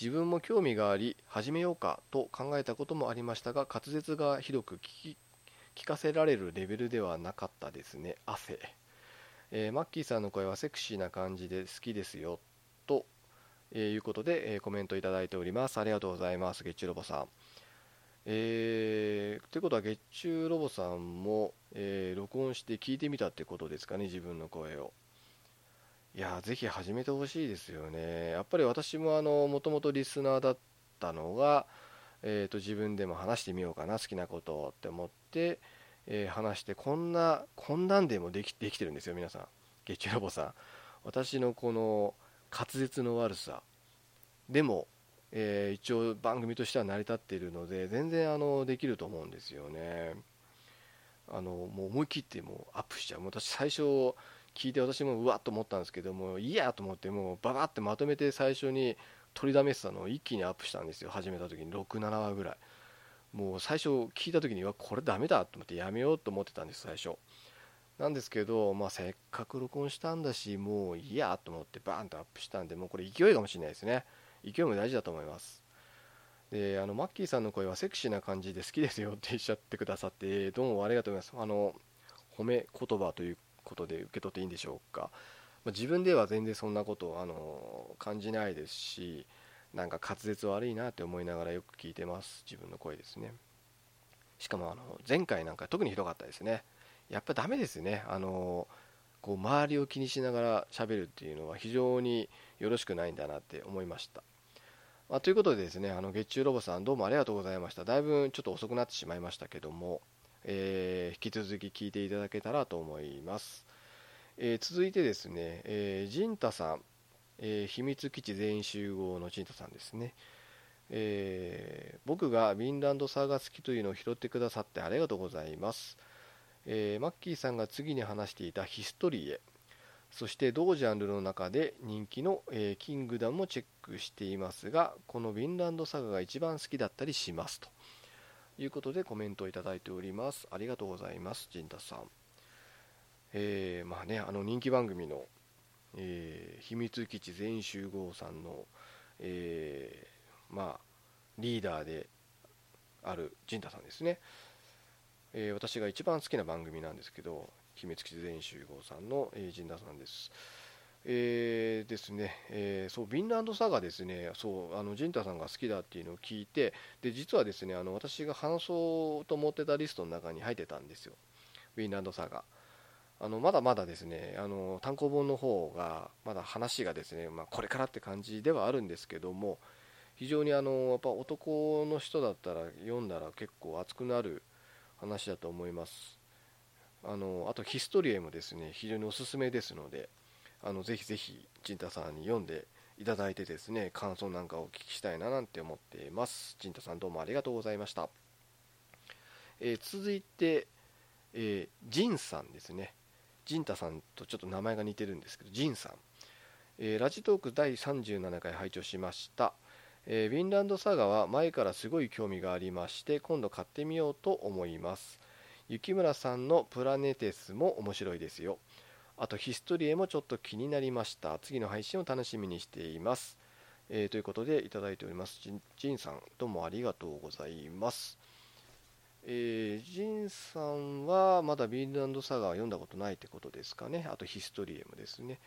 自分も興味があり始めようかと考えたこともありましたが滑舌がひどく聞聞かせられるレベルではなかったですね。汗、え、マッキーさんの声はセクシーな感じで好きですよ。と、えー、いうことで、え、コメントいただいております。ありがとうございます。月中ロボさん。えー、ということは月中ロボさんも、えー、録音して聞いてみたってことですかね？自分の声を。いやぜひ始めてほしいですよね。やっぱり私もあのもともとリスナーだったのが、えーと、自分でも話してみようかな。好きなことをって思って、えー、話してこんなこんなんでもできできてるんですよ皆さん。月中ラボさん。私のこの滑舌の悪さ。でも、えー、一応番組としては成り立っているので全然あのできると思うんですよね。あのもう思い切ってもうアップしちゃう。私最初聞いて私もうわっと思ったんですけどもいいやと思ってもうババってまとめて最初に取りだめてたのを一気にアップしたんですよ。始めた時に。67話ぐらい。もう最初聞いた時にはこれダメだと思ってやめようと思ってたんです最初。なんですけど、まあ、せっかく録音したんだしもういいやと思ってバーンとアップしたんでもうこれ勢いかもしれないですね。勢いも大事だと思います。であのマッキーさんの声はセクシーな感じで好きですよっておっしゃってくださってどうもありがとうございます。あの褒め言葉ということで受け取っていいんでしょうか、まあ、自分では全然そんなことあの感じないですしなんか滑舌悪いなって思いながらよく聞いてます。自分の声ですね。しかもあの前回なんか特にひどかったですね。やっぱダメですねあのこう周りを気にしながら喋るっていうのは非常によろしくないんだなって思いました、まあ、ということでですねあの月中ロボさんどうもありがとうございましただいぶちょっと遅くなってしまいましたけどもえー、引き続き聞いていただけたらと思います。えー、続いてですね、えー、ジンタさん、えー、秘密基地全員集合のジンタさんですね。えー、僕がウィンランドサーが好きというのを拾ってくださってありがとうございます。えー、マッキーさんが次に話していたヒストリーへ、そして同ジャンルの中で人気の、えー、キングダムもチェックしていますが、このウィンランドサガが一番好きだったりしますと。いうことでコメントをいただいております。ありがとうございます、陣田さん。えー、まあね、あの人気番組の、えー、秘密基地全集合さんの、えー、まあ、リーダーである陣田さんですね。えー、私が一番好きな番組なんですけど、秘密基地全集合さんの、えー、陣田さんです。えー、ですね、えー、そう、ヴィンランドサガですね、そう、あの、ジンタさんが好きだっていうのを聞いて、で、実はですね、あの、私が話そうと思ってたリストの中に入ってたんですよ。ヴィンランドサガ。あの、まだまだですね、あの、単行本の方が、まだ話がですね、まあ、これからって感じではあるんですけども、非常にあの、やっぱ男の人だったら読んだら結構熱くなる話だと思います。あの、あとヒストリエもですね、非常におすすめですので、あのぜひぜひ陣太さんに読んでいただいてですね、感想なんかをお聞きしたいななんて思っています。陣太さんどうもありがとうございました。えー、続いて、えー、ジンさんですね。陣太さんとちょっと名前が似てるんですけど、ジンさん。えー、ラジトーク第37回拝聴しました。えー、ヴィンランドサガは前からすごい興味がありまして、今度買ってみようと思います。雪村さんのプラネテスも面白いですよ。あとヒストリエもちょっと気になりました。次の配信を楽しみにしています。えー、ということでいただいております。ジンさん、どうもありがとうございます。えー、ジンさんはまだビンランドサガは読んだことないってことですかね。あとヒストリエもですね。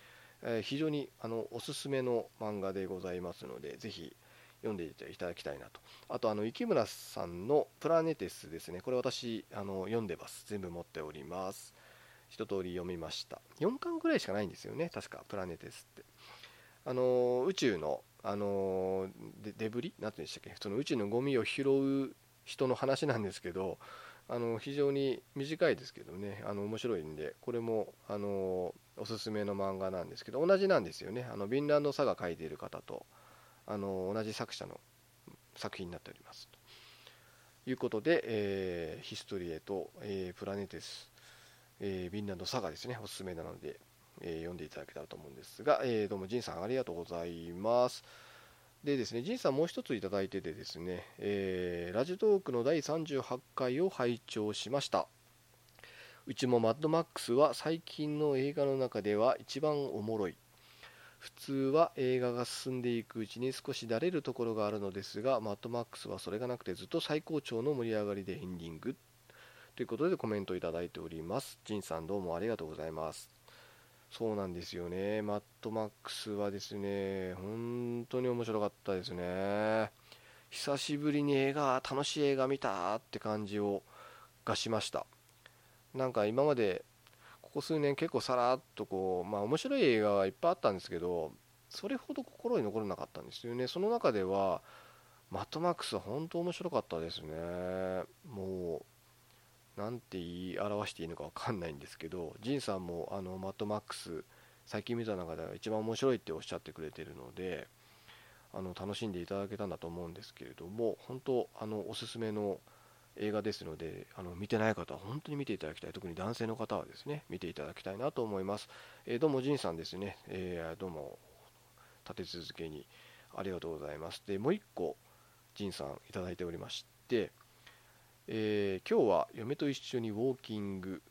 えー、非常にあのおすすめの漫画でございますので、ぜひ読んでいただきたいなと。あと、あの、池村さんのプラネテスですね。これ私、あの、読んでます。全部持っております。一通り読みました。4巻ぐらいしかないんですよね、確か、プラネテスって。あの宇宙の、あのデデブリ？なんて言うんでしたっけ、その宇宙のゴミを拾う人の話なんですけど、あの非常に短いですけどね、あの面白いんで、これもあのおすすめの漫画なんですけど、同じなんですよね、あのヴィンランドサガ書いている方とあの同じ作者の作品になっております。ということで、えー、ヒストリエと、えー、プラネテスえー、ヴィンランドサガですね、おすすめなので、えー、読んでいただけたらと思うんですが、えー、どうも、ジンさんありがとうございます。でですね、ジンさんもう一ついただいててですね、えー、ラジトークの第38回を拝聴しました。うちもマッドマックスは最近の映画の中では一番おもろい。普通は映画が進んでいくうちに少しだれるところがあるのですが、マッドマックスはそれがなくてずっと最高潮の盛り上がりでエンディングということでコメントいただいております。ジンさんどうもありがとうございます。そうなんですよね。マッドマックスはですね、本当に面白かったですね。久しぶりに映画、楽しい映画見たって感じをがしました。なんか今まで、ここ数年結構さらっとこう、まあ面白い映画はいっぱいあったんですけど、それほど心に残らなかったんですよね。その中では、マッドマックスは本当面白かったですね。もう、何て言い表していいのか分かんないんですけど、ジンさんもあのマッドマックス、最近見た中では一番面白いっておっしゃってくれてるので、あの楽しんでいただけたんだと思うんですけれども、本当、あのおすすめの映画ですので、あの見てない方は本当に見ていただきたい、特に男性の方はですね、見ていただきたいなと思います。えー、どうも、ジンさんですね、えー、どうも立て続けにありがとうございます。で、もう1個、ジンさんいただいておりまして、えー、今日は嫁と一緒にウォーキング、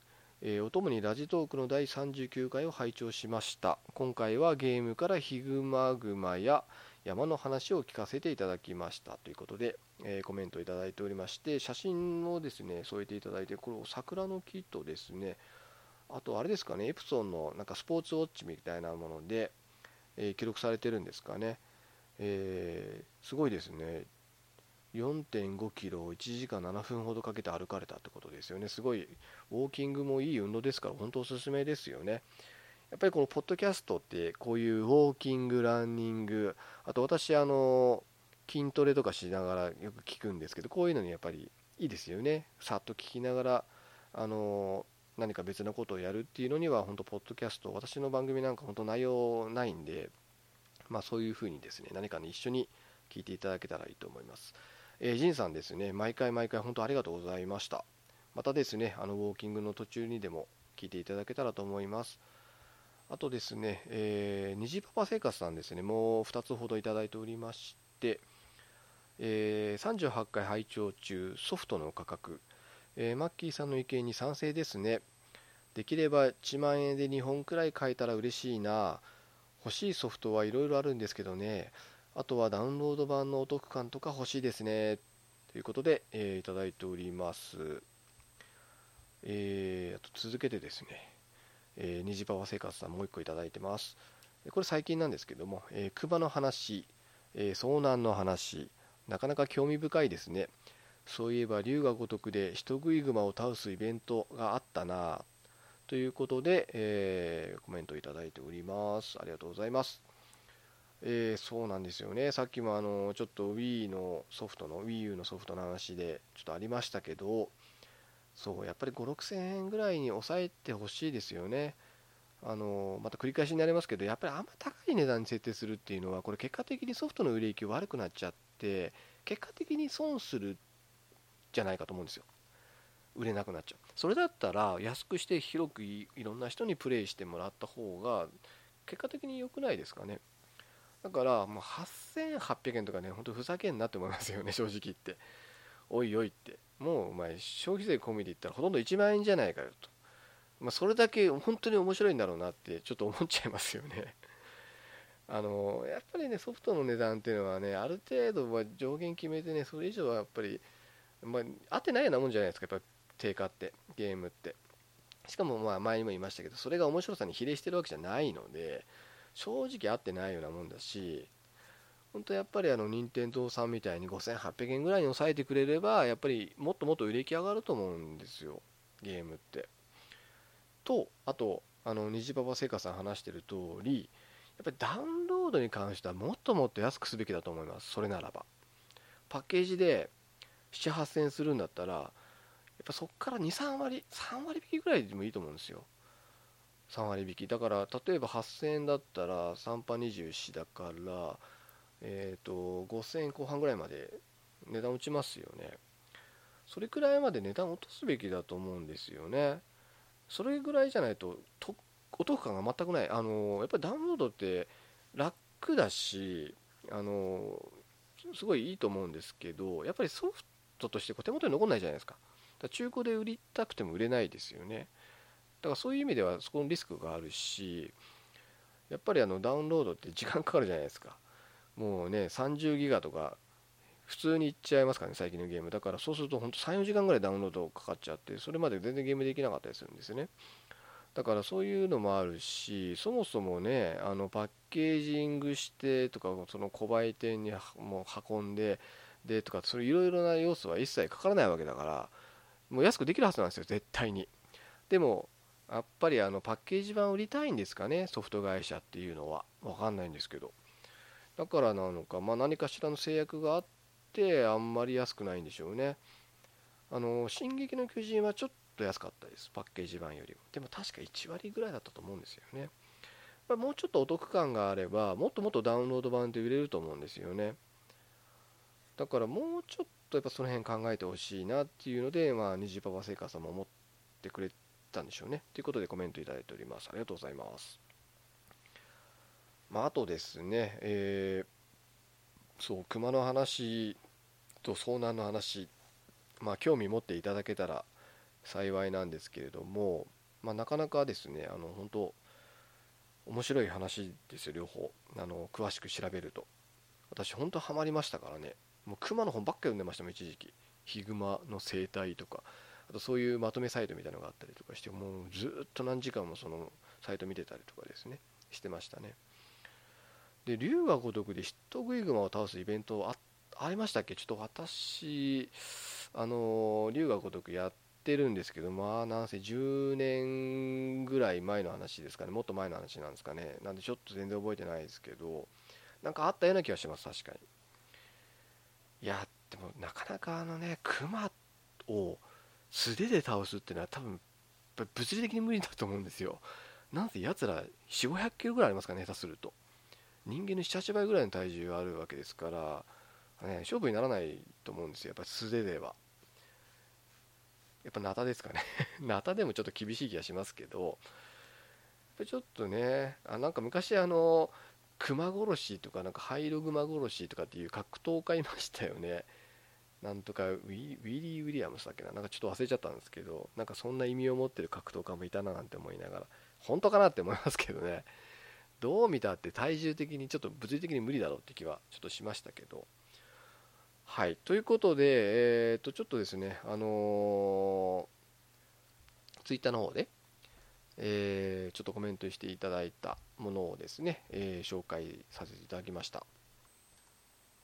えー、お供にラジトークの第39回を拝聴しました今回はゲームからヒグマグマや山の話を聞かせていただきましたということで、えー、コメントいただいておりまして写真をですね添えていただいてこれ桜の木とですねあとあれですかねエプソンのなんかスポーツウォッチみたいなもので、え記録されてるんですかね、えすごいですね4.5キロを1時間7分ほどかけて歩かれたってことですよね。すごい、ウォーキングもいい運動ですから、本当おすすめですよね。やっぱりこのポッドキャストって、こういうウォーキング、ランニング、あと私、あの、筋トレとかしながらよく聞くんですけど、こういうのにやっぱりいいですよね。さっと聞きながら、あの、何か別のことをやるっていうのには、本当、ポッドキャスト、私の番組なんか本当内容ないんで、まあそういうふうにですね、何かね、一緒に聞いていただけたらいいと思います。えー、ジンさんですね、毎回毎回本当ありがとうございました。またですね、あのウォーキングの途中にでも聞いていただけたらと思います。あとですね、えー、虹パパ生活さんですね、もう2つほどいただいておりまして、えー、38回拝聴中、ソフトの価格、えー、マッキーさんの意見に賛成ですね。できれば1万円で2本くらい買えたら嬉しいな。欲しいソフトはいろいろあるんですけどね。あとはダウンロード版のお得感とか欲しいですね。ということで、えー、いただいております。えー、あと続けてですね、えー、虹パワ生活さんもう一個いただいてます。これ最近なんですけども、えー、熊の話、えー、遭難の話、なかなか興味深いですね。そういえば龍が如くで人食い熊を倒すイベントがあったなということで、えー、コメントいただいております。ありがとうございます。えー、そうなんですよね。さっきもあのちょっと Wii のソフトの WiiU のソフトの話でちょっとありましたけど、そうやっぱり5、6000円ぐらいに抑えてほしいですよね。あのまた繰り返しになりますけどやっぱりあんま高い値段に設定するっていうのはこれ結果的にソフトの売れ行き悪くなっちゃって結果的に損するじゃないかと思うんですよ。売れなくなっちゃう。それだったら安くして広くいろんな人にプレイしてもらった方が結果的に良くないですかね。だからもう8800円とかねほんとふざけんなって思いますよね正直言って。おいおいって。もうお前消費税込みで言ったらほとんど1万円じゃないかよと。まあ、それだけ本当に面白いんだろうなってちょっと思っちゃいますよね。あのやっぱりねソフトの値段っていうのはねある程度は上限決めてねそれ以上はやっぱり、まあ、合ってないようなもんじゃないですかやっぱ定価ってゲームって。しかもまあ前にも言いましたけどそれが面白さに比例してるわけじゃないので正直合ってないようなもんだし本当やっぱりあの任天堂さんみたいに5800円ぐらいに抑えてくれればやっぱりもっともっと売れ行き上がると思うんですよ。ゲームって。とあとあの虹パパ聖火さん話してる通りやっぱりダウンロードに関してはもっともっと安くすべきだと思います。それならば。パッケージで7 8000円するんだったらやっぱそこから23割3割引きぐらいでもいいと思うんですよ。3割引き。だから例えば8000円だったら3波24だからえっ、ー、と5000円後半ぐらいまで値段落ちますよね。それくらいまで値段落とすべきだと思うんですよね。それぐらいじゃないととお得感が全くない。あのやっぱりダウンロードって楽だしあのすごいいいと思うんですけどやっぱりソフトとして手元に残らないじゃないですか。だ中古で売りたくても売れないですよね。だからそういう意味ではそこのリスクがあるしやっぱりあのダウンロードって時間かかるじゃないですか。もうね30ギガとか普通にいっちゃいますからね、最近のゲーム。だからそうすると本当3、4時間ぐらいダウンロードかかっちゃって、それまで全然ゲームできなかったりするんですよね。だからそういうのもあるし、そもそもね、あのパッケージングしてとか、その小売店にもう運んで、でとか、そういういろいろな要素は一切かからないわけだから、もう安くできるはずなんですよ、絶対に。でも、やっぱりあのパッケージ版売りたいんですかね、ソフト会社っていうのは。わかんないんですけど。だからなのか、まあ、何かしらの制約があってあんまり安くないんでしょうね。あの、進撃の巨人はちょっと安かったです。パッケージ版よりも。でも確か1割ぐらいだったと思うんですよね。まもうちょっとお得感があれば、もっともっとダウンロード版で売れると思うんですよね。だからもうちょっとやっぱその辺考えてほしいなっていうので、まあ、虹パパセイカさんも思ってくれたんでしょうね。ということでコメントいただいております。ありがとうございます。まあ、あとですね、えーそう熊の話と遭難の話まあ興味持っていただけたら幸いなんですけれども、まあ、なかなかですねあの本当面白い話ですよ両方。あの詳しく調べると。私本当ハマりましたからね。もう熊の本ばっか読んでましたもん一時期。ヒグマの生態とか。あとそういうまとめサイトみたいなのがあったりとかしてもうずっと何時間もそのサイト見てたりとかですねしてましたね。で龍が如くでヒットグイグマを倒すイベントあありましたっけ？ちょっと私あの龍が如くやってるんですけどまあなんせ10年ぐらい前の話ですかね。もっと前の話なんですかね。なんでちょっと全然覚えてないですけどなんかあったような気がします確かに。いやでもなかなかあのねクマを素手で倒すっていうのは多分物理的に無理だと思うんですよ。なんせやつら4 5 0 0キロぐらいありますかね下手すると。人間の78倍ぐらいの体重があるわけですから、ね、勝負にならないと思うんですよ。やっぱ素手では。やっぱナタですかね。ナタでもちょっと厳しい気がしますけどちょっとねあなんか昔あの熊殺しとかなんかハイログマ殺しとかっていう格闘家いましたよね。なんとかウィリー・ウィリアムスだっけな。なんかちょっと忘れちゃったんですけどなんかそんな意味を持ってる格闘家もいたななんて思いながら。本当かなって思いますけどね。どう見たって体重的にちょっと物理的に無理だろうって気はちょっとしましたけど。はい、ということで、えー、とちょっとですね、あのー、ツイッターの方で、えー、ちょっとコメントしていただいたものをですね、えー、紹介させていただきました。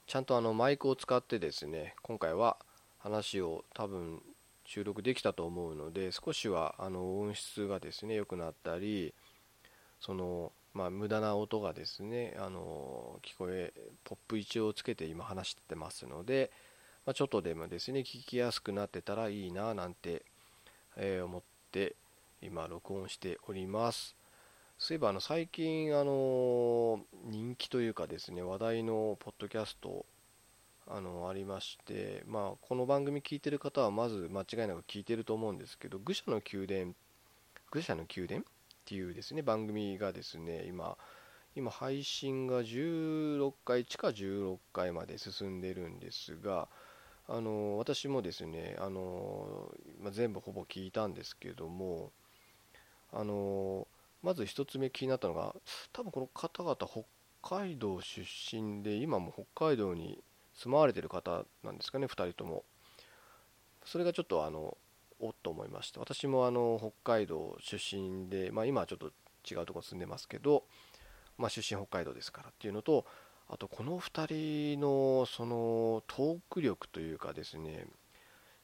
ちゃんとあのマイクを使ってですね、今回は話を多分収録できたと思うので、少しはあの音質がですね、良くなったり、そのまあ、無駄な音がですね、あの聞こえ、ポップ一応つけて今話してますので、まあ、ちょっとでもですね、聞きやすくなってたらいいななんて、えー、思って今録音しております。そういえばあの最近あの人気というかですね話題のポッドキャストあのありまして、まあ、この番組聞いてる方はまず間違いなく聞いてると思うんですけど「愚者の宮殿」愚者の宮殿っていうですね番組がですね今今配信が16回地下16回まで進んでるんですがあの私もですねあの、まあ、全部ほぼ聞いたんですけどもあのまず1つ目気になったのが多分この方々北海道出身で今も北海道に住まわれてる方なんですかね2人とも。それがちょっとあのおっと思いました。私もあの北海道出身で、まあ、今はちょっと違うところ住んでますけど、まあ、出身北海道ですからっていうのとあとこの2人のそのトーク力というかですね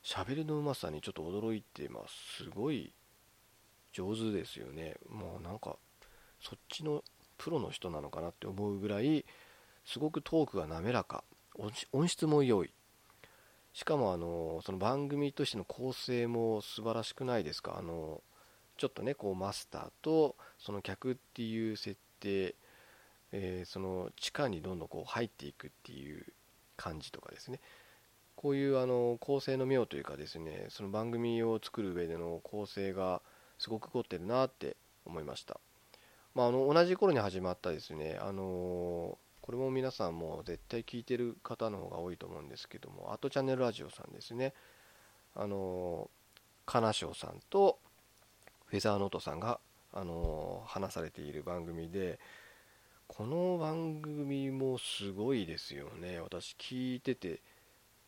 喋りのうまさにちょっと驚いてます。すごい上手ですよね。もうなんかそっちのプロの人なのかなって思うぐらいすごくトークが滑らか。音質も良い。しかもあのその番組としての構成も素晴らしくないですか？あのちょっとねこうマスターとその客っていう設定、えー、その地下にどんどんこう入っていくっていう感じとかですねこういうあの構成の妙というかですねその番組を作る上での構成がすごく凝ってるなって思いました。まあ、あの同じ頃に始まったですね、あのこれも皆さんも絶対聞いてる方の方が多いと思うんですけども、アートチャンネルラジオさんですね、あの金賞さんとフェザーノートさんが、あの話されている番組で、この番組もすごいですよね、私聞いてて、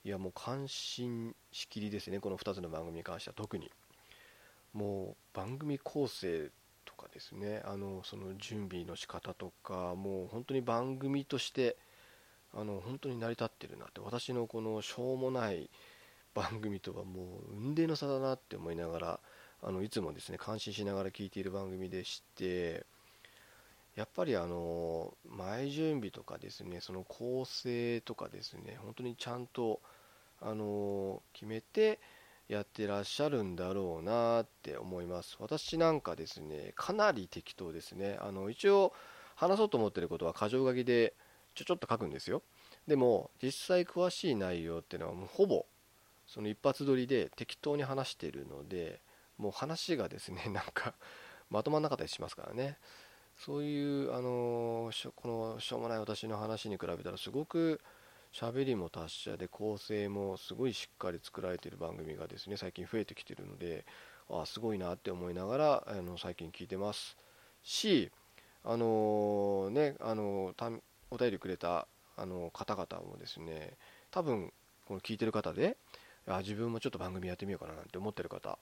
いやもう感心しきりですね、この2つの番組に関しては特に。もう番組構成とかですね。あのその準備の仕方とかもう本当に番組としてあの本当に成り立ってるなって私のこのしょうもない番組とはもう雲泥の差だなって思いながらあのいつもですね感心しながら聞いている番組でしてやっぱりあの前準備とかですねその構成とかですね本当にちゃんとあの決めてやってらっしゃるんだろうなって思います。私なんかですねかなり適当ですね。あの一応話そうと思ってることは箇条書きでちょちょっと書くんですよ。でも実際詳しい内容っていうのはもうほぼその一発撮りで適当に話してるのでもう話がですね なんかまとまんなかったりしますからね。そういうあのこのしょうもない私の話に比べたらすごく喋りも達者で構成もすごいしっかり作られている番組がですね最近増えてきてるのであすごいなって思いながらあの最近聞いてます。しあのー、ねあのー、お便りくれたあの方々もですね多分この聞いてる方であ自分もちょっと番組やってみようかななんて思ってる方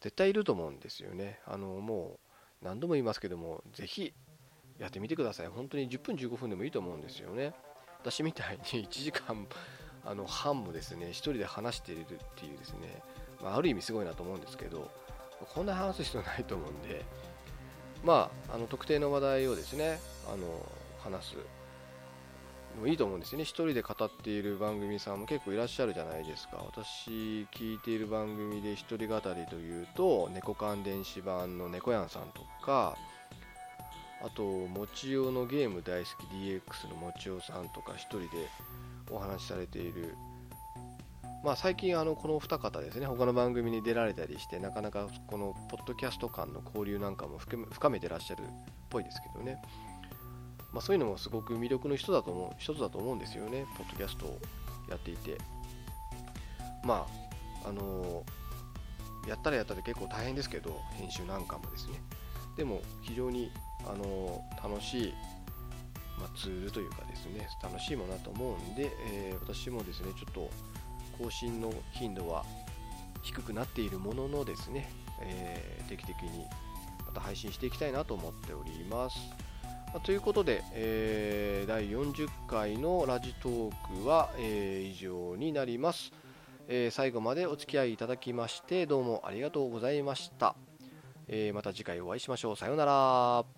絶対いると思うんですよね。あのもう何度も言いますけどもぜひやってみてください。本当に10分15分でもいいと思うんですよね。私みたいに1時間あの半もですね1人で話しているっていうですね、まあ、ある意味すごいなと思うんですけどこんな話す必要ないと思うんでまああの特定の話題をですねあの話すもいいと思うんですよね。1人で語っている番組さんも結構いらっしゃるじゃないですか。私聞いている番組で1人語りというと猫缶電子版の猫やんさんとかあと、もちおのゲーム大好き DX のもちおさんとか1人でお話しされている、まあ、最近あのこの2方ですね。他の番組に出られたりしてなかなかこのポッドキャスト間の交流なんかも深めてらっしゃるっぽいですけどね、まあ、そういうのもすごく魅力の人だと思う一つだと思うんですよね。ポッドキャストをやっていて。まああのー、やったらやったで結構大変ですけど編集なんかもですね。でも非常にあの楽しい、まあ、ツールというかですね楽しいものだと思うんで、えー、私もですねちょっと更新の頻度は低くなっているもののですね、えー、定期的にまた配信していきたいなと思っております。まあ、ということで、えー、第40回のラジトークは、えー、以上になります、え、最後までお付き合いいただきましてどうもありがとうございました、えまた次回お会いしましょう。さようなら。